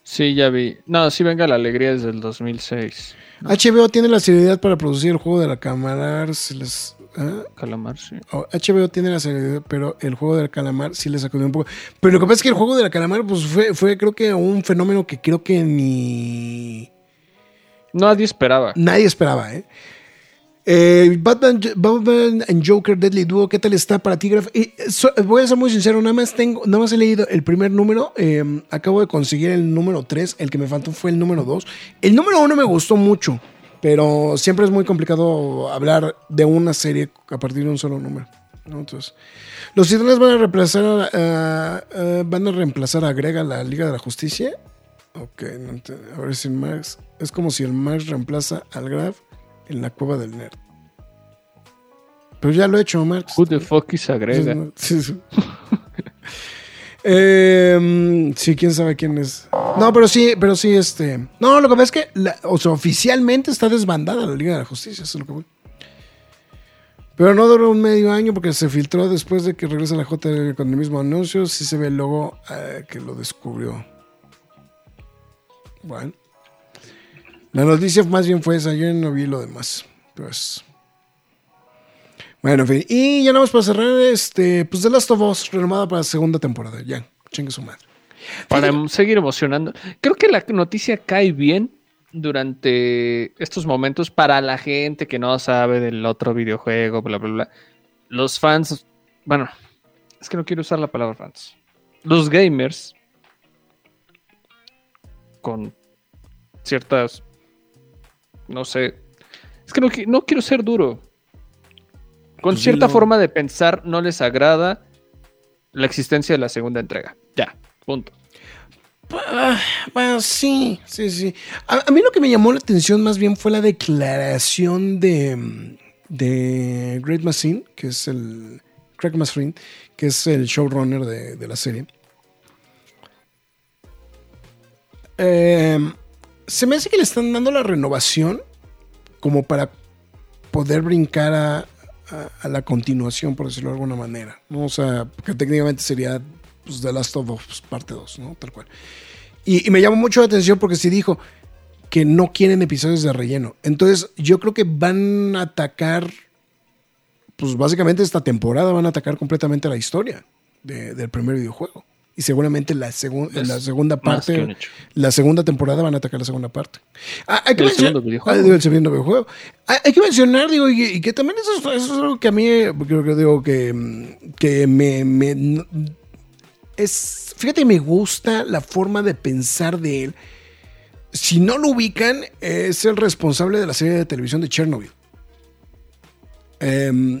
Sí, ya vi. No, sí venga la alegría desde el 2006. HBO tiene la seriedad para producir el juego de la cámara. ¿ah? Calamar, sí. Oh, HBO tiene la serie, pero el juego del calamar sí le sacudió un poco. Pero lo que pasa es que el juego del calamar, pues fue, fue creo que un fenómeno que creo que ni Nadie esperaba. nadie esperaba, ¿eh? Eh, Batman, Batman and Joker Deadly Duo, ¿qué tal está para ti, Graf? Voy a ser muy sincero, nada más tengo, nada más he leído el primer número, eh, acabo de conseguir el número 3, el que me faltó fue el número 2. El número 1 me gustó mucho, pero siempre es muy complicado hablar de una serie a partir de un solo número. Entonces, los titanes van a reemplazar a- van a reemplazar a Greg a la Liga de la Justicia. Ok, no ent- a ver si Max. Es como si el Max reemplaza al Graf en la cueva del nerd. Pero ya lo he hecho, Max. Who the fuck is agrega? Sí, sí. Eh, sí, quién sabe quién es. No, pero sí, pero sí, este. No, lo que pasa es que, la- o sea, oficialmente está desbandada la Liga de la Justicia, eso es lo que voy. Pero no duró un medio año porque se filtró después de que regresa la J con el mismo anuncio. Sí se ve el logo eh, que lo descubrió. Bueno. La noticia más bien fue esa, yo no vi lo demás. Pues. Bueno, en fin. Y ya nada más para cerrar, este, pues The Last of Us, renomada para la segunda temporada. Ya, chingue su madre. Para seguir emocionando. Creo que la noticia cae bien durante estos momentos para la gente que no sabe del otro videojuego, bla, bla, bla. Los fans, bueno, es que no quiero usar la palabra fans. Los gamers con ciertas, no sé, es que no, qui- no quiero ser duro. Con Pues cierta dilo. forma de pensar no les agrada la existencia de la segunda entrega. Ya, punto. Ah, Bueno, sí, sí, sí. A, a mí lo que me llamó la atención más bien fue la declaración de, de Great Machine, que es el Craig Masrin, que es el showrunner de, de la serie. Eh, se me hace que le están dando la renovación como para poder brincar a, la continuación, por decirlo de alguna manera. O sea, que técnicamente sería pues, The Last of Us parte 2, ¿no? Tal cual. Y, me llamó mucho la atención porque sí dijo que no quieren episodios de relleno. Entonces, yo creo que van a atacar, pues básicamente esta temporada van a atacar completamente la historia de- del primer videojuego. Y seguramente la, Es la segunda parte, la segunda temporada van a atacar la segunda parte. Ah, hay que El mencionar- segundo videojuego. Ah, el segundo videojuego. Hay, hay que mencionar, digo, y, y que también eso, es- eso es algo que a mí, creo que digo, que, que me, es, fíjate, me gusta la forma de pensar de él. Si no lo ubican, es el responsable de la serie de televisión de Chernobyl. Em,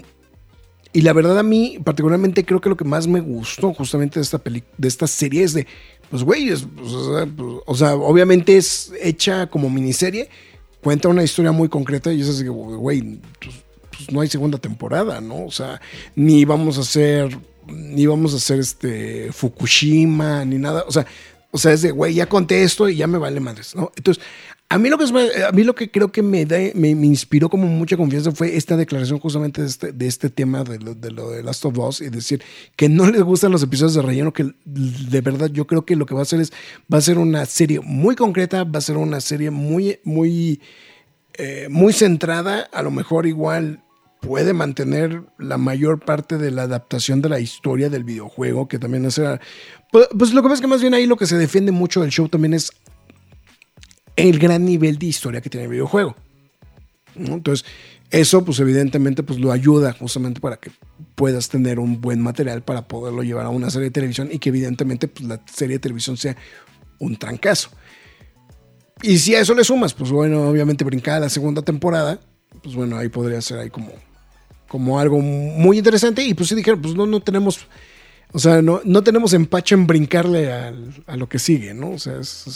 y la verdad a mí, particularmente, creo que lo que más me gustó justamente de esta, peli- de esta serie es de, pues, güey, es- pues, o, sea, pues, o sea, obviamente es hecha como miniserie, cuenta una historia muy concreta y es así, güey, pues, pues, no hay segunda temporada, ¿no? O sea, ni vamos a hacer, ni vamos a hacer este Fukushima, ni nada, o sea, o sea, es de, güey, ya conté esto y ya me vale madres, ¿no? Entonces, a mí lo que, a mí lo que creo que me, da, me, me inspiró como mucha confianza fue esta declaración justamente de este, este tema de lo, de lo Last of Us y decir que no les gustan los episodios de relleno, que de verdad yo creo que lo que va a hacer es, va a ser una serie muy concreta, va a ser una serie muy, muy, eh, muy centrada, a lo mejor igual puede mantener la mayor parte de la adaptación de la historia del videojuego, que también es... Pues, pues lo que pasa es que más bien ahí lo que se defiende mucho del show también es el gran nivel de historia que tiene el videojuego. Entonces, eso pues evidentemente pues lo ayuda justamente para que puedas tener un buen material para poderlo llevar a una serie de televisión y que evidentemente pues la serie de televisión sea un trancazo. Y si a eso le sumas, pues bueno, obviamente brincar a la segunda temporada, pues bueno, ahí podría ser ahí como, como algo muy interesante. Y pues sí dijeron, pues no, no tenemos, o sea, no, no tenemos empacho en brincarle al- a lo que sigue, ¿no? O sea, es-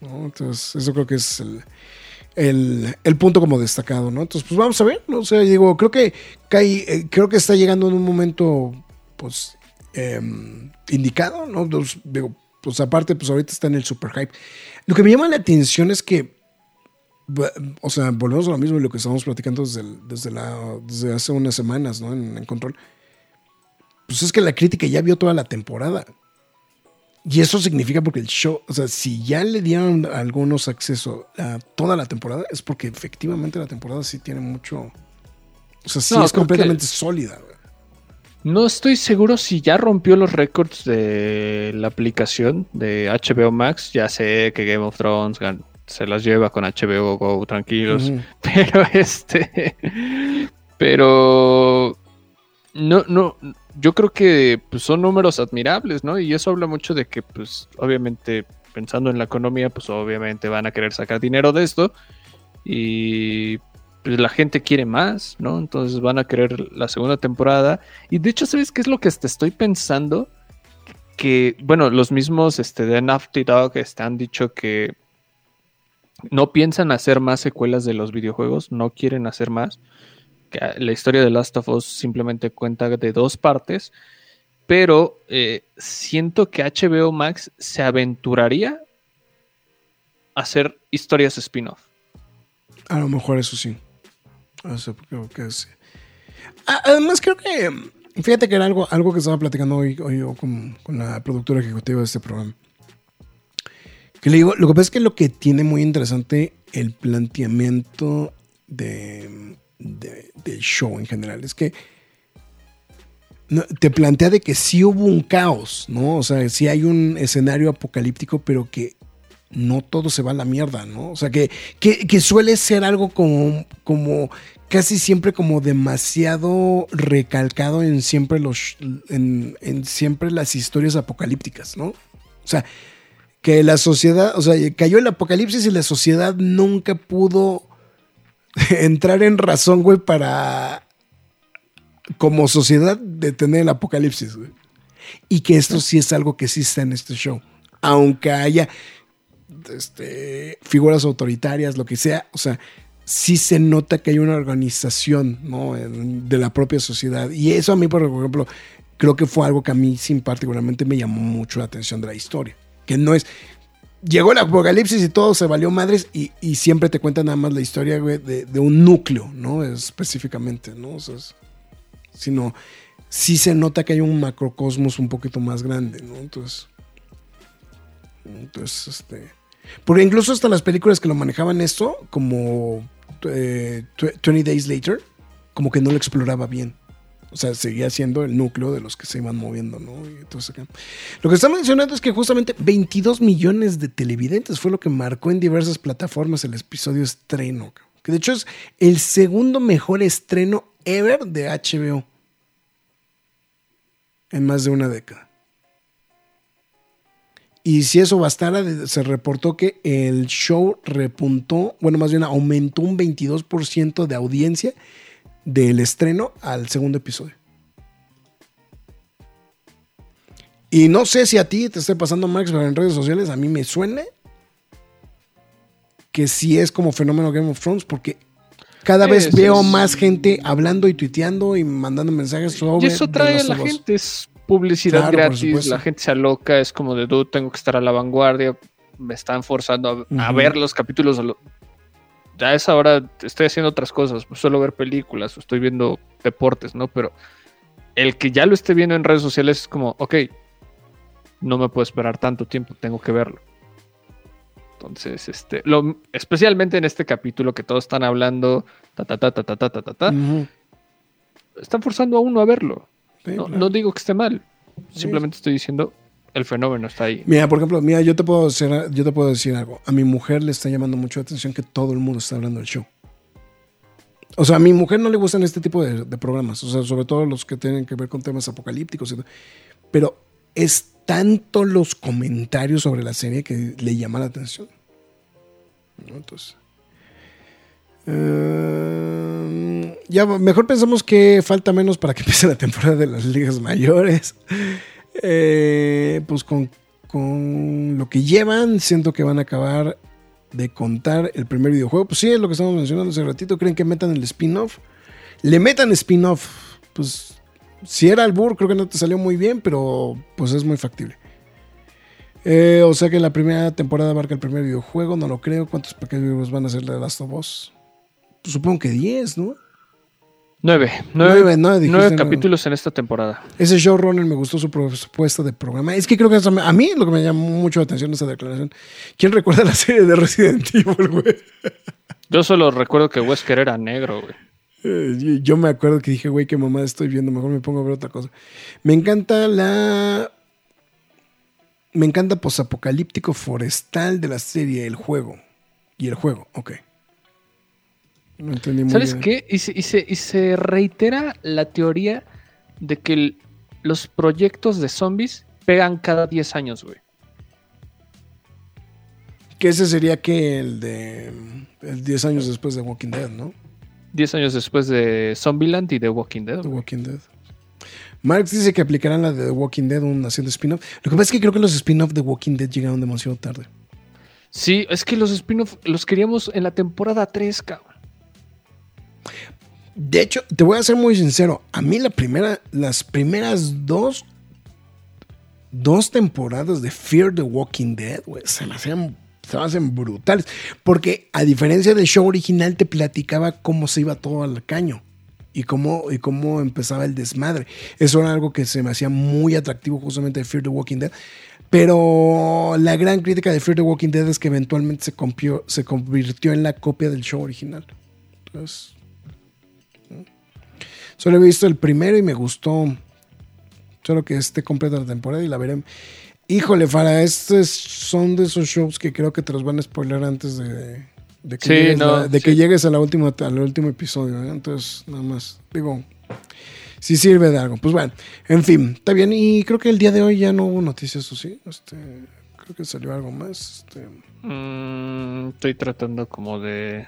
¿no? Entonces, eso creo que es el, el, punto como destacado, ¿no? Entonces, pues vamos a ver, ¿no? O sea, digo, creo que eh, creo que está llegando en un momento, pues, em, indicado, ¿no? Pues, digo, pues aparte, pues ahorita está en el super hype. Lo que me llama la atención es que, o sea, volvemos a lo mismo de lo que estábamos platicando desde, desde, hace unas semanas, ¿no? En Control. Pues es que la crítica ya vio toda la temporada. Y eso significa porque el show, o sea, si ya le dieron a algunos acceso a toda la temporada, es porque efectivamente la temporada sí tiene mucho, O sea, sí No, es completamente sólida. No estoy seguro si ya rompió los récords de la aplicación de HBO Max. Ya sé que Game of Thrones se las lleva con HBO Go, tranquilos. Pero este. Pero. No, no. Yo creo que pues, son números admirables, ¿no? Y eso habla mucho de que, pues, obviamente, pensando en la economía, pues obviamente van a querer sacar dinero de esto. Y pues la gente quiere más, ¿no? Entonces van a querer la segunda temporada. Y de hecho, ¿sabes qué es lo que te estoy pensando? Que, bueno, los mismos este, de Naughty Dog este, han dicho que no piensan hacer más secuelas de los videojuegos, no quieren hacer más. Que la historia de Last of Us simplemente cuenta de dos partes, pero eh, siento que HBO Max se aventuraría a hacer historias spin-off. A lo mejor eso sí. O sea, creo que sí. Además, creo que. Fíjate que era algo, algo que estaba platicando hoy, hoy con, con la productora ejecutiva de este programa. Que le digo, lo que pasa es que lo que tiene muy interesante el planteamiento de, de- del show en general es que te plantea de que sí hubo un caos, ¿no? O sea, sí hay un escenario apocalíptico, pero que no todo se va a la mierda, ¿no? O sea, que, que, suele ser algo como, como casi siempre como demasiado recalcado en siempre los en siempre las historias apocalípticas, ¿no? O sea, que la sociedad, o sea, cayó el apocalipsis y la sociedad nunca pudo entrar en razón, güey, para como sociedad detener el apocalipsis, güey. Y que esto sí es algo que está en este show. Aunque haya este, figuras autoritarias, lo que sea, o sea, sí se nota que hay una organización ¿no? De la propia sociedad. Y eso a mí, por ejemplo, creo que fue algo que a mí sí particularmente me llamó mucho la atención de la historia. Que no es... Llegó el apocalipsis y todo se valió madres y, siempre te cuentan nada más la historia de, un núcleo, ¿no? Específicamente, ¿no? Sino sí se nota que hay un macrocosmos un poquito más grande, ¿no? Entonces... Entonces, este... Porque incluso hasta las películas que lo manejaban esto, como eh, Tw- 20 Days Later, como que no lo exploraba bien. O sea, seguía siendo el núcleo de los que se iban moviendo, ¿no? Y entonces. Lo que está mencionando es que justamente 22 millones de televidentes fue lo que marcó en diversas plataformas el episodio estreno. Que de hecho es el segundo mejor estreno ever de HBO. En más de una década. Y si eso bastara, se reportó que el show repuntó, bueno, más bien aumentó un 22% de audiencia del estreno al segundo episodio. Y no sé si a ti te esté pasando, Max, pero en redes sociales a mí me suena que sí es como fenómeno Game of Thrones, porque cada vez veo más gente hablando y tuiteando y mandando mensajes sobre. Y eso trae a la gente, es publicidad Claro, gratis, la gente se aloca, es como de, dude, tengo que estar a la vanguardia, me están forzando a, a Ujú. ver los capítulos. A esa hora estoy haciendo otras cosas, pues suelo ver películas, o estoy viendo deportes, ¿no? Pero el que ya lo esté viendo en redes sociales es como, ok, no me puedo esperar tanto tiempo, tengo que verlo. Entonces, este, lo, especialmente en este capítulo que todos están hablando, ta, ta, ta, ta, ta, ta, ta, ta, ta, Ujú. están forzando a uno a verlo. Sí, No, claro. no digo que esté mal. Simplemente estoy diciendo el fenómeno está ahí. Mira, por ejemplo, mira, yo te puedo decir, yo te puedo decir algo. A mi mujer le está llamando mucho la atención que todo el mundo está hablando del show. O sea, a mi mujer no le gustan este tipo de, programas, o sea, sobre todo los que tienen que ver con temas apocalípticos. Pero es tanto los comentarios sobre la serie que le llama la atención. Entonces. eh, ya, mejor pensamos que falta menos para que empiece la temporada de las ligas mayores. Eh, pues con, con lo que llevan, siento que van a acabar de contar el primer videojuego. Pues sí, es lo que estamos mencionando hace ratito. ¿Creen que metan el spin-off? Le metan spin-off. Pues si era albur, creo que no te salió muy bien, pero pues es muy factible. Eh, o sea que la primera temporada abarca el primer videojuego, no lo creo. ¿Cuántos pequeños van a ser de Last of Us? Pues supongo que 10, ¿no? Nueve. Nueve, Nueve, nueve capítulos en esta temporada. Ese showrunner me gustó su propuesta de programa. Es que creo que eso a mí lo que me llamó mucho la atención esa declaración. ¿Quién recuerda la serie de Resident Evil, güey? Yo solo recuerdo que Wesker era negro, güey. Eh, yo me acuerdo que dije, güey, qué mamá estoy viendo, mejor me pongo a ver otra cosa. Me encanta la. Me encanta posapocalíptico forestal de la serie El Juego. Y el juego, ok. No entendí muy ¿Sabes qué? Y se, y, se, reitera la teoría de que los proyectos de zombies pegan cada 10 años, güey. Que ese sería que el de el 10 años después de Walking Dead, ¿no? 10 años después de Zombieland y de Walking Dead. The Walking Dead. Marx dice que aplicarán la de The Walking Dead un haciendo spin-off. Lo que pasa es que creo que los spin-off de Walking Dead llegaron demasiado tarde. Sí, es que los spin-off los queríamos en la temporada 3, cabrón. De hecho, te voy a ser muy sincero. A mí las primeras dos, dos temporadas de Fear the Walking Dead, se me hacían se hacen brutales. Porque a diferencia del show original, te platicaba cómo se iba todo al caño y cómo, y cómo empezaba el desmadre. Eso era algo que se me hacía muy atractivo justamente de Fear the Walking Dead. Pero la gran crítica de Fear the Walking Dead es que eventualmente se, se convirtió en la copia del show original. Entonces, solo he visto el primero y me gustó. Solo que esté completa la temporada y la veré. Híjole, Fara, estos son de esos shows que creo que te los van a spoiler antes de, que, llegues, a la última, al último episodio. ¿eh? Entonces, nada más. Digo, si sirve de algo. Pues bueno, en fin, está bien. Y creo que el día de hoy ya no hubo noticias, ¿o sí? Este, creo que salió algo más. Este. Mm, estoy tratando como de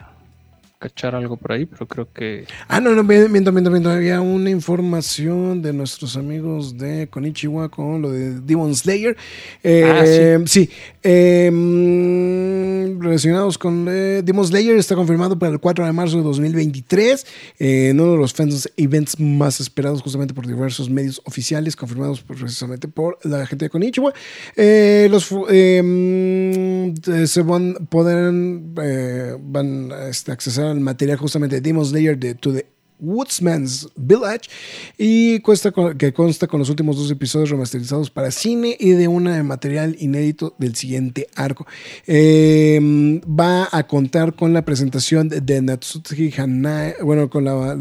cachar algo por ahí, pero creo que. Ah, no, no, miento, miento, miento. Había una información de nuestros amigos de Konichiwa con lo de Demon Slayer. Eh, ah, sí. Em, relacionados con eh, Demon Slayer, está confirmado para el 4 de marzo de 2023. Eh, uno de los fans events más esperados, justamente por diversos medios oficiales, confirmados precisamente por la gente de Konichiwa. los em, se van, podrán van a este, accesar el material justamente de Demon Slayer de To the Woodsman's Village y cuesta que consta con los últimos dos episodios remasterizados para cine y de una material inédito del siguiente arco. Em, va a contar con la presentación de Natsuki Hanae, bueno, con la,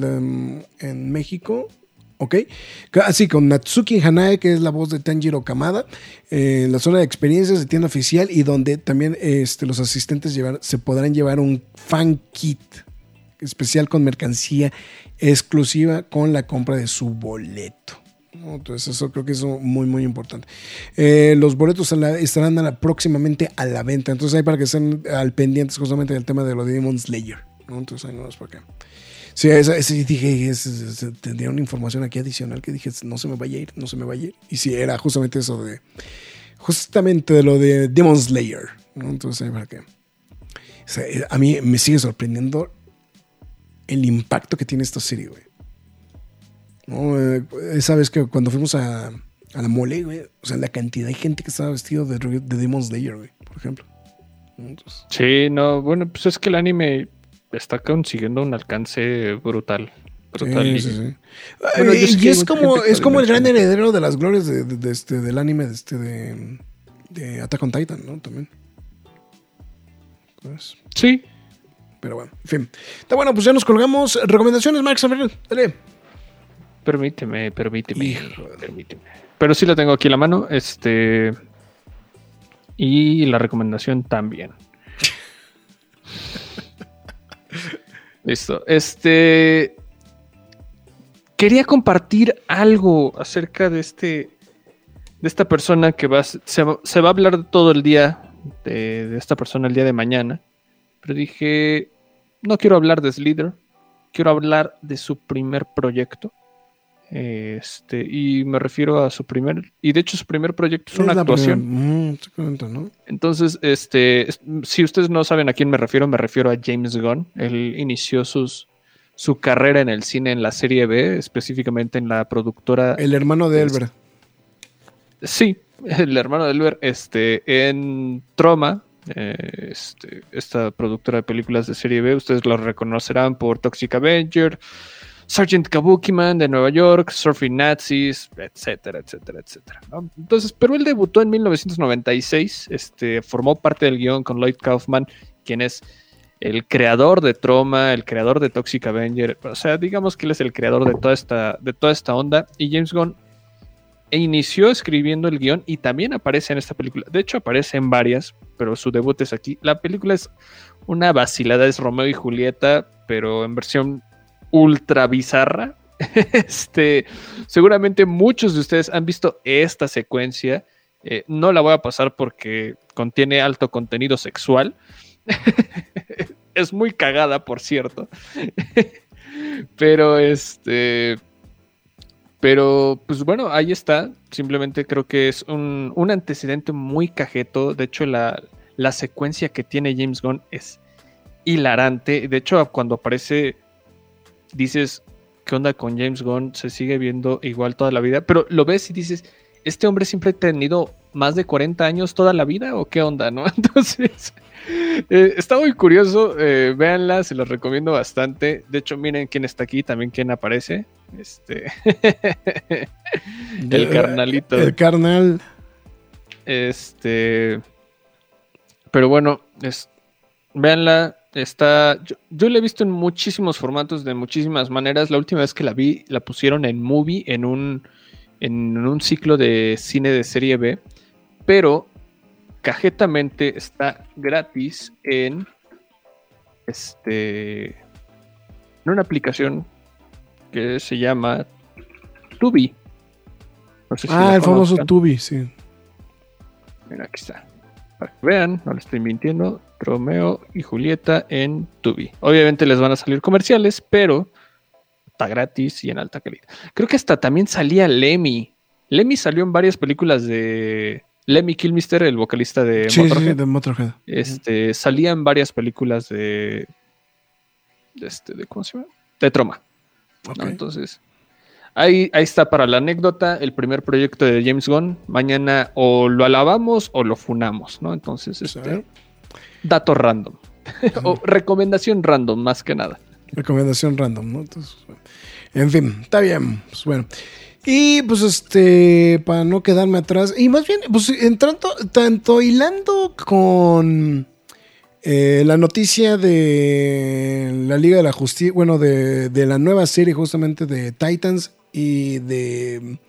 en México. ¿Ok? Así con Natsuki Hanae, que es la voz de Tanjiro Kamada, en la zona de experiencias de tienda oficial y donde también este, los asistentes se podrán llevar un fan kit especial con mercancía exclusiva con la compra de su boleto. Entonces eso creo que es muy muy importante. Eh, los boletos estarán próximamente a la venta. Entonces hay para que estén al pendientes justamente del tema de los Demon Slayer. Entonces ahí no es por qué. Sí, esa, dije, tendría una información aquí adicional que dije, no se me vaya a ir, no se me vaya a ir. Y sí, era justamente eso de, justamente de lo de Demon Slayer. Entonces ahí para qué. a mí me sigue sorprendiendo el impacto que tiene esta serie, güey. ¿No? Eh, esa vez que cuando fuimos a, la mole, güey, o sea, la cantidad de gente que estaba vestido de, de Demon Slayer, güey, por ejemplo. sí, no, bueno, pues es que el anime está consiguiendo un alcance brutal. brutal sí, sí, sí. y, es, como, es como el gran heredero de las glorias de, este, del anime de, este, de, de Attack on Titan, ¿no? También. Pues, sí, pero bueno, en fin. Está bueno, pues ya nos colgamos. Recomendaciones, Max, dale. Permíteme, permíteme, permíteme. Pero sí la tengo aquí en la mano. Este. Y la recomendación también. Listo. Este. Quería compartir algo acerca de este. De esta persona que va. Se, va, a hablar todo el día de, de esta persona el día de mañana. Pero dije, no quiero hablar de Slither, quiero hablar de su primer proyecto. Este, y me refiero a su primer, y de hecho su primer proyecto es una actuación. Mm, Entonces, este, si ustedes no saben a quién me refiero, me refiero a James Gunn. Él inició sus, su carrera en el cine en la serie B, específicamente en la productora. El hermano de Elber. Sí, el hermano de Elber, este, en Troma, eh, este, esta productora de películas de serie B. Ustedes lo reconocerán por Toxic Avenger, Sergeant Kabuki de Nueva York, Surfing Nazis, etcétera, etcétera, etcétera. Entonces, pero él debutó en 1996, este, formó parte del guion con Lloyd Kaufman, quien es el creador de Troma, el creador de Toxic Avenger, o sea, digamos que él es el creador de toda esta, de toda esta onda, y James Gunn inició escribiendo el guion y también aparece en esta película. De hecho, aparece en varias, pero su debut es aquí. La película es una vacilada, es Romeo y Julieta, pero en versión ultra bizarra. este, seguramente muchos de ustedes han visto esta secuencia. Eh, no la voy a pasar porque contiene alto contenido sexual. es muy cagada, por cierto. Pero este. Pero, pues bueno, ahí está. Simplemente creo que es un, antecedente muy cajeto. De hecho, la, la, secuencia que tiene James Gunn es hilarante. De hecho, cuando aparece, dices, ¿qué onda con James Gunn? Se sigue viendo igual toda la vida. Pero lo ves y dices, ¿este hombre siempre ha tenido más de 40 años toda la vida o qué onda, no? Entonces, eh, está muy curioso, eh, véanla, se los recomiendo bastante. De hecho, miren quién está aquí, también quién aparece. Este. el carnalito. El carnal. Este. Pero bueno, es, véanla. Está. Yo, yo, la he visto en muchísimos formatos, de muchísimas maneras. La última vez que la vi, la pusieron en movie, en un, en un ciclo de cine de serie B. Pero cajetamente está gratis en este en una aplicación que se llama Tubi. ah, el famoso Tubi, sí. Mira, aquí está. Para que vean, no le estoy mintiendo. Romeo y Julieta en Tubi. Obviamente les van a salir comerciales, pero está gratis y en alta calidad. Creo que hasta también salía Lemmy. Lemmy salió en varias películas de, Lemmy Kilmister, el vocalista de Motorhead. Este, salía en varias películas de, este, de ¿cómo se llama? De Troma. Entonces, ahí, ahí está para la anécdota, el primer proyecto de James Gunn. Mañana o lo alabamos o lo funamos, ¿no? Entonces, este, dato random. o recomendación random, más que nada. Recomendación random, ¿no? Entonces, en fin, está bien. Pues bueno. Y pues este, para no quedarme atrás, y más bien, pues entrando, tanto hilando con eh, la noticia de la Liga de la Justicia, bueno, de, la nueva serie justamente de Titans y de,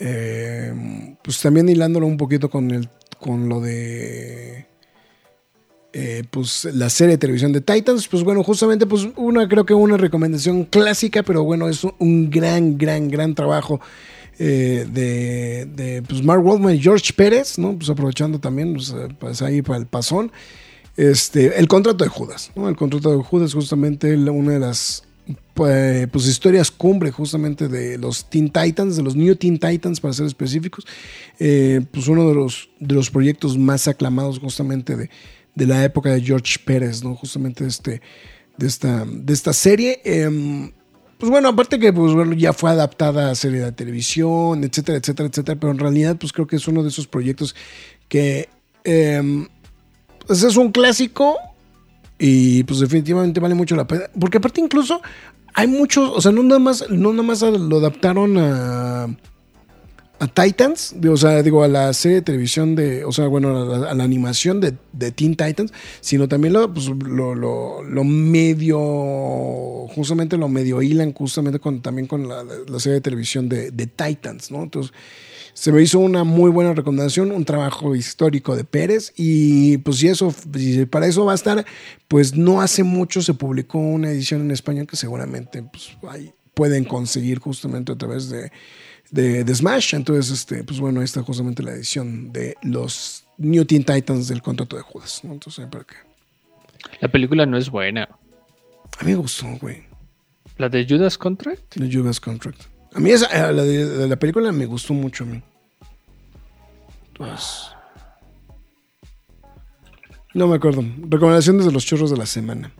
eh, pues también hilándolo un poquito con, el, con lo de eh, pues la serie de televisión de Titans, pues bueno, justamente pues una creo que una recomendación clásica, pero bueno, es un gran, gran, gran trabajo eh, de, de pues Mark Waldman y George Pérez, ¿no? Pues aprovechando también, pues, eh, pues, ahí para el pasón. Este, el contrato de Judas, ¿no? El contrato de Judas justamente una de las pues historias cumbre justamente de los Teen Titans, de los New Teen Titans para ser específicos, pues uno de los, de los proyectos más aclamados justamente de, de la época de George Pérez, ¿no? Justamente este, de, esta, de esta serie. Em, pues bueno, aparte que pues, ya fue adaptada a serie de televisión, etcétera, etcétera, etcétera, pero en realidad pues creo que es uno de esos proyectos que em, pues es un clásico y pues definitivamente vale mucho la pena, porque aparte incluso hay muchos, o sea, no nada más, no nada más lo adaptaron a a Titans, o sea, digo, a la serie de televisión de, o sea, bueno, a la, animación de, Teen Titans, sino también lo, pues, lo, medio, justamente lo medio hilan justamente con, también con la, serie de televisión de, Titans, ¿no? Entonces, se me hizo una muy buena recomendación, un trabajo histórico de Pérez y pues si eso, para eso va a estar, pues no hace mucho se publicó una edición en español que seguramente pues, ahí pueden conseguir justamente a través de de, Smash. Entonces, este, pues bueno, ahí está justamente la edición de los New Teen Titans del contrato de Judas. Entonces, ¿para qué? La película no es buena. A mí me gustó, güey. ¿La de Judas Contract? De Judas Contract. A mí esa, eh, la de, la película me gustó mucho a mí. Entonces. No me acuerdo. Recomendaciones de los churros de la semana.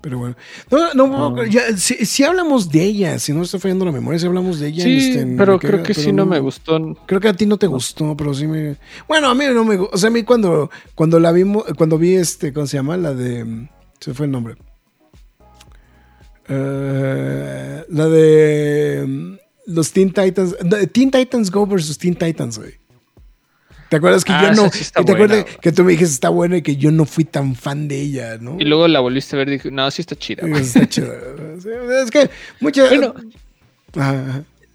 Pero bueno. No, no, si, hablamos de ella, si no estoy fallando la memoria, si hablamos de ella. Sí, este, pero creo que sí no, me gustó. Creo que a ti no te gustó, pero sí me. Bueno, a mí no me gustó. O sea, a mí cuando, cuando la vimos, cuando vi este, ¿cómo se llama? La de. Se fue el nombre. Uh, la de. Los Teen Titans. Teen Titans Go versus Teen Titans, güey. ¿Te acuerdas que Ah, yo no, sí te acuerdas buena, que tú me dijiste está buena y que yo no fui tan fan de ella, ¿no? Y luego la volviste a ver y dije, no, sí está chida. güey". Está chido. Sí, Es que muchas. Bueno,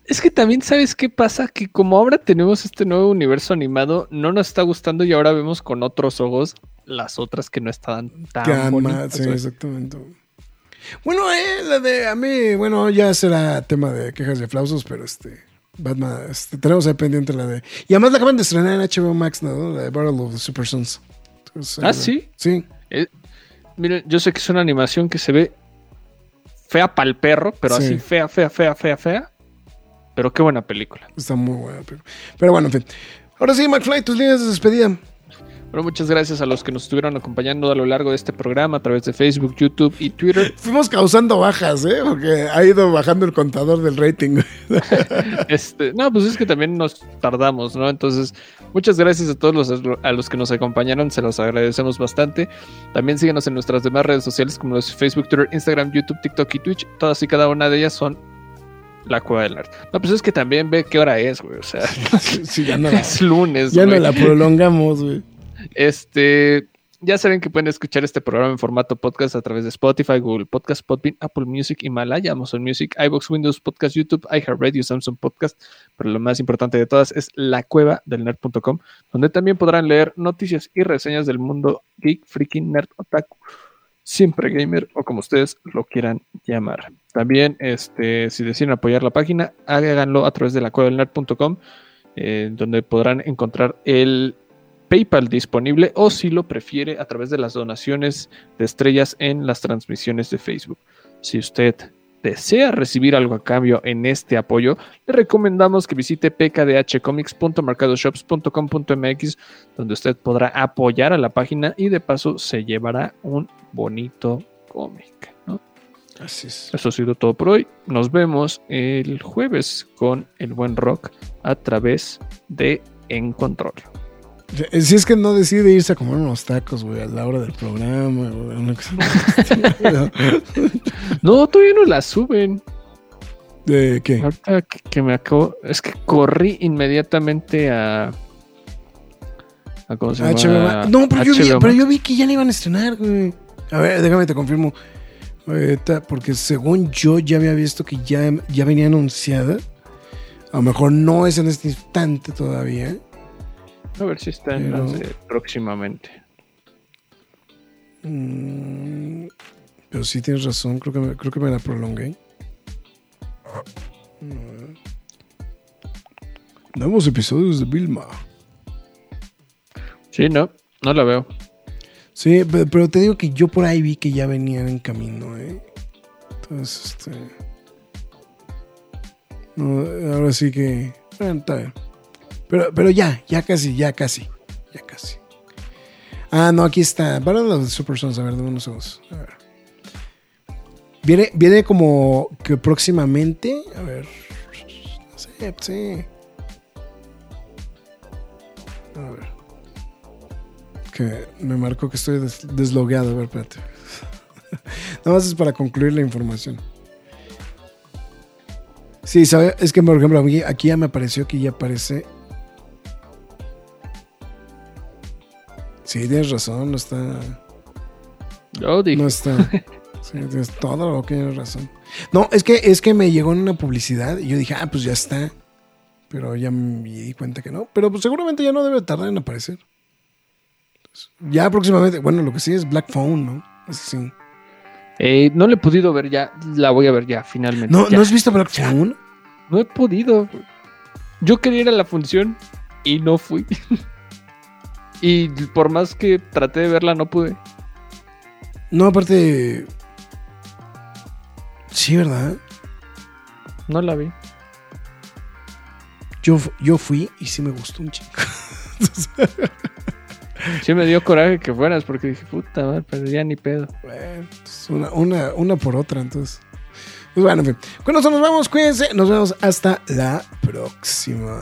es que también sabes qué pasa, que como ahora tenemos este nuevo universo animado, no nos está gustando y ahora vemos con otros ojos las otras que no estaban tan bonitas. sí, exactamente. Bueno, eh, la de a mí, bueno, ya será tema de quejas y aplausos, pero este, Batman, este, tenemos ahí pendiente la de. Y además la acaban de estrenar en HBO Max, ¿no? La de Battle of the Super Sons. Entonces, ¿Ah, sí? Sí. Eh, miren, yo sé que es una animación que se ve fea para el perro, pero Sí. así fea, fea, fea, fea, fea. Pero qué buena película. Está muy buena. Pero, pero bueno, en fin. Ahora sí, McFly, tus líneas de despedida. Bueno, muchas gracias a los que nos estuvieron acompañando a lo largo de este programa a través de Facebook, YouTube y Twitter. Fuimos causando bajas, ¿eh? Porque ha ido bajando el contador del rating. Este, no, pues es que también nos tardamos, ¿no? Entonces, muchas gracias a todos los, a los que nos acompañaron, se los agradecemos bastante. También síguenos en nuestras demás redes sociales como los Facebook, Twitter, Instagram, YouTube, TikTok y Twitch. Todas y cada una de ellas son la cueva del arte. No, pues es que también ve qué hora es, güey. O sea, sí, ya no la, es lunes, ya no la prolongamos, güey. Este, ya saben que pueden escuchar este programa en formato podcast a través de Spotify, Google Podcast, Podbean, Apple Music, Himalaya, Amazon Music, iBox, Windows Podcast, YouTube, iHeartRadio, Samsung Podcast. Pero lo más importante de todas es la cueva del nerd.com, donde también podrán leer noticias y reseñas del mundo geek, freaking, nerd, otaku, siempre gamer o como ustedes lo quieran llamar. También, este, si deciden apoyar la página, háganlo a través de la cueva del nerd.com, eh, donde podrán encontrar el PayPal disponible o si lo prefiere a través de las donaciones de estrellas en las transmisiones de Facebook. Si usted desea recibir algo a cambio en este apoyo, le recomendamos que visite pkdhcomics.mercadoshops.com.mx donde usted podrá apoyar a la página y de paso se llevará un bonito cómic. ¿no? Así es. Eso ha sido todo por hoy. Nos vemos el jueves con el buen rock a través de En Control. Si es que no decide irse a comer unos tacos, güey, a la hora del programa. güey, una cosa- No, todavía no la suben. ¿De qué? Ahorita que, me acabo. Es que corrí inmediatamente a. a ¿Cómo se llama? HBO. No, pero yo, vi, pero yo vi que ya la iban a estrenar, güey. A ver, déjame te confirmo. Ahorita, porque según yo ya había visto que ya, ya venía anunciada. A lo mejor no es en este instante todavía. A ver si está en las de próximamente. Mm, pero sí tienes razón, creo que me, creo que me la prolongué. Mm. Nuevos episodios de Vilma. Sí, no, no la veo. Sí, pe- pero te digo que yo por ahí vi que ya venían en camino, ¿eh? Entonces, este. No, ahora sí que. Bueno, está bien. Pero, pero ya, ya casi, ya casi. Ya casi. Ah, no, aquí está. Of the Super Sons. A ver, dame unos segundos. A ver. Viene, viene como que próximamente. A ver. Sé, sí. A ver. Que me marcó que estoy des- deslogueado. A ver, espérate. Nada más es para concluir la información. Sí, ¿sabe? es que por ejemplo aquí ya me apareció que ya aparece. Sí, tienes razón, no está. Yo dije. No está. Sí, tienes todo lo que tienes razón. No, es que, es que me llegó en una publicidad y yo dije, ah, pues ya está. Pero ya me di cuenta que no. Pero pues seguramente ya no debe tardar en aparecer. Entonces, ya próximamente, bueno, lo que sí es Black Phone, ¿no? Eso sí. Eh, no le he podido ver ya. La voy a ver ya, finalmente. ¿No, Ya. ¿no has visto Black Phone? No he podido. Yo quería ir a la función y no fui. y por más que traté de verla, no pude. No, aparte. Sí, ¿verdad? No la vi. Yo, yo fui y sí me gustó un chico. Sí me dio coraje que fueras porque dije, puta madre, pero ya ni pedo. Bueno, pues una, una, una por otra, entonces. Pues bueno, en fin. Con eso nos vamos, cuídense. Nos vemos hasta la próxima.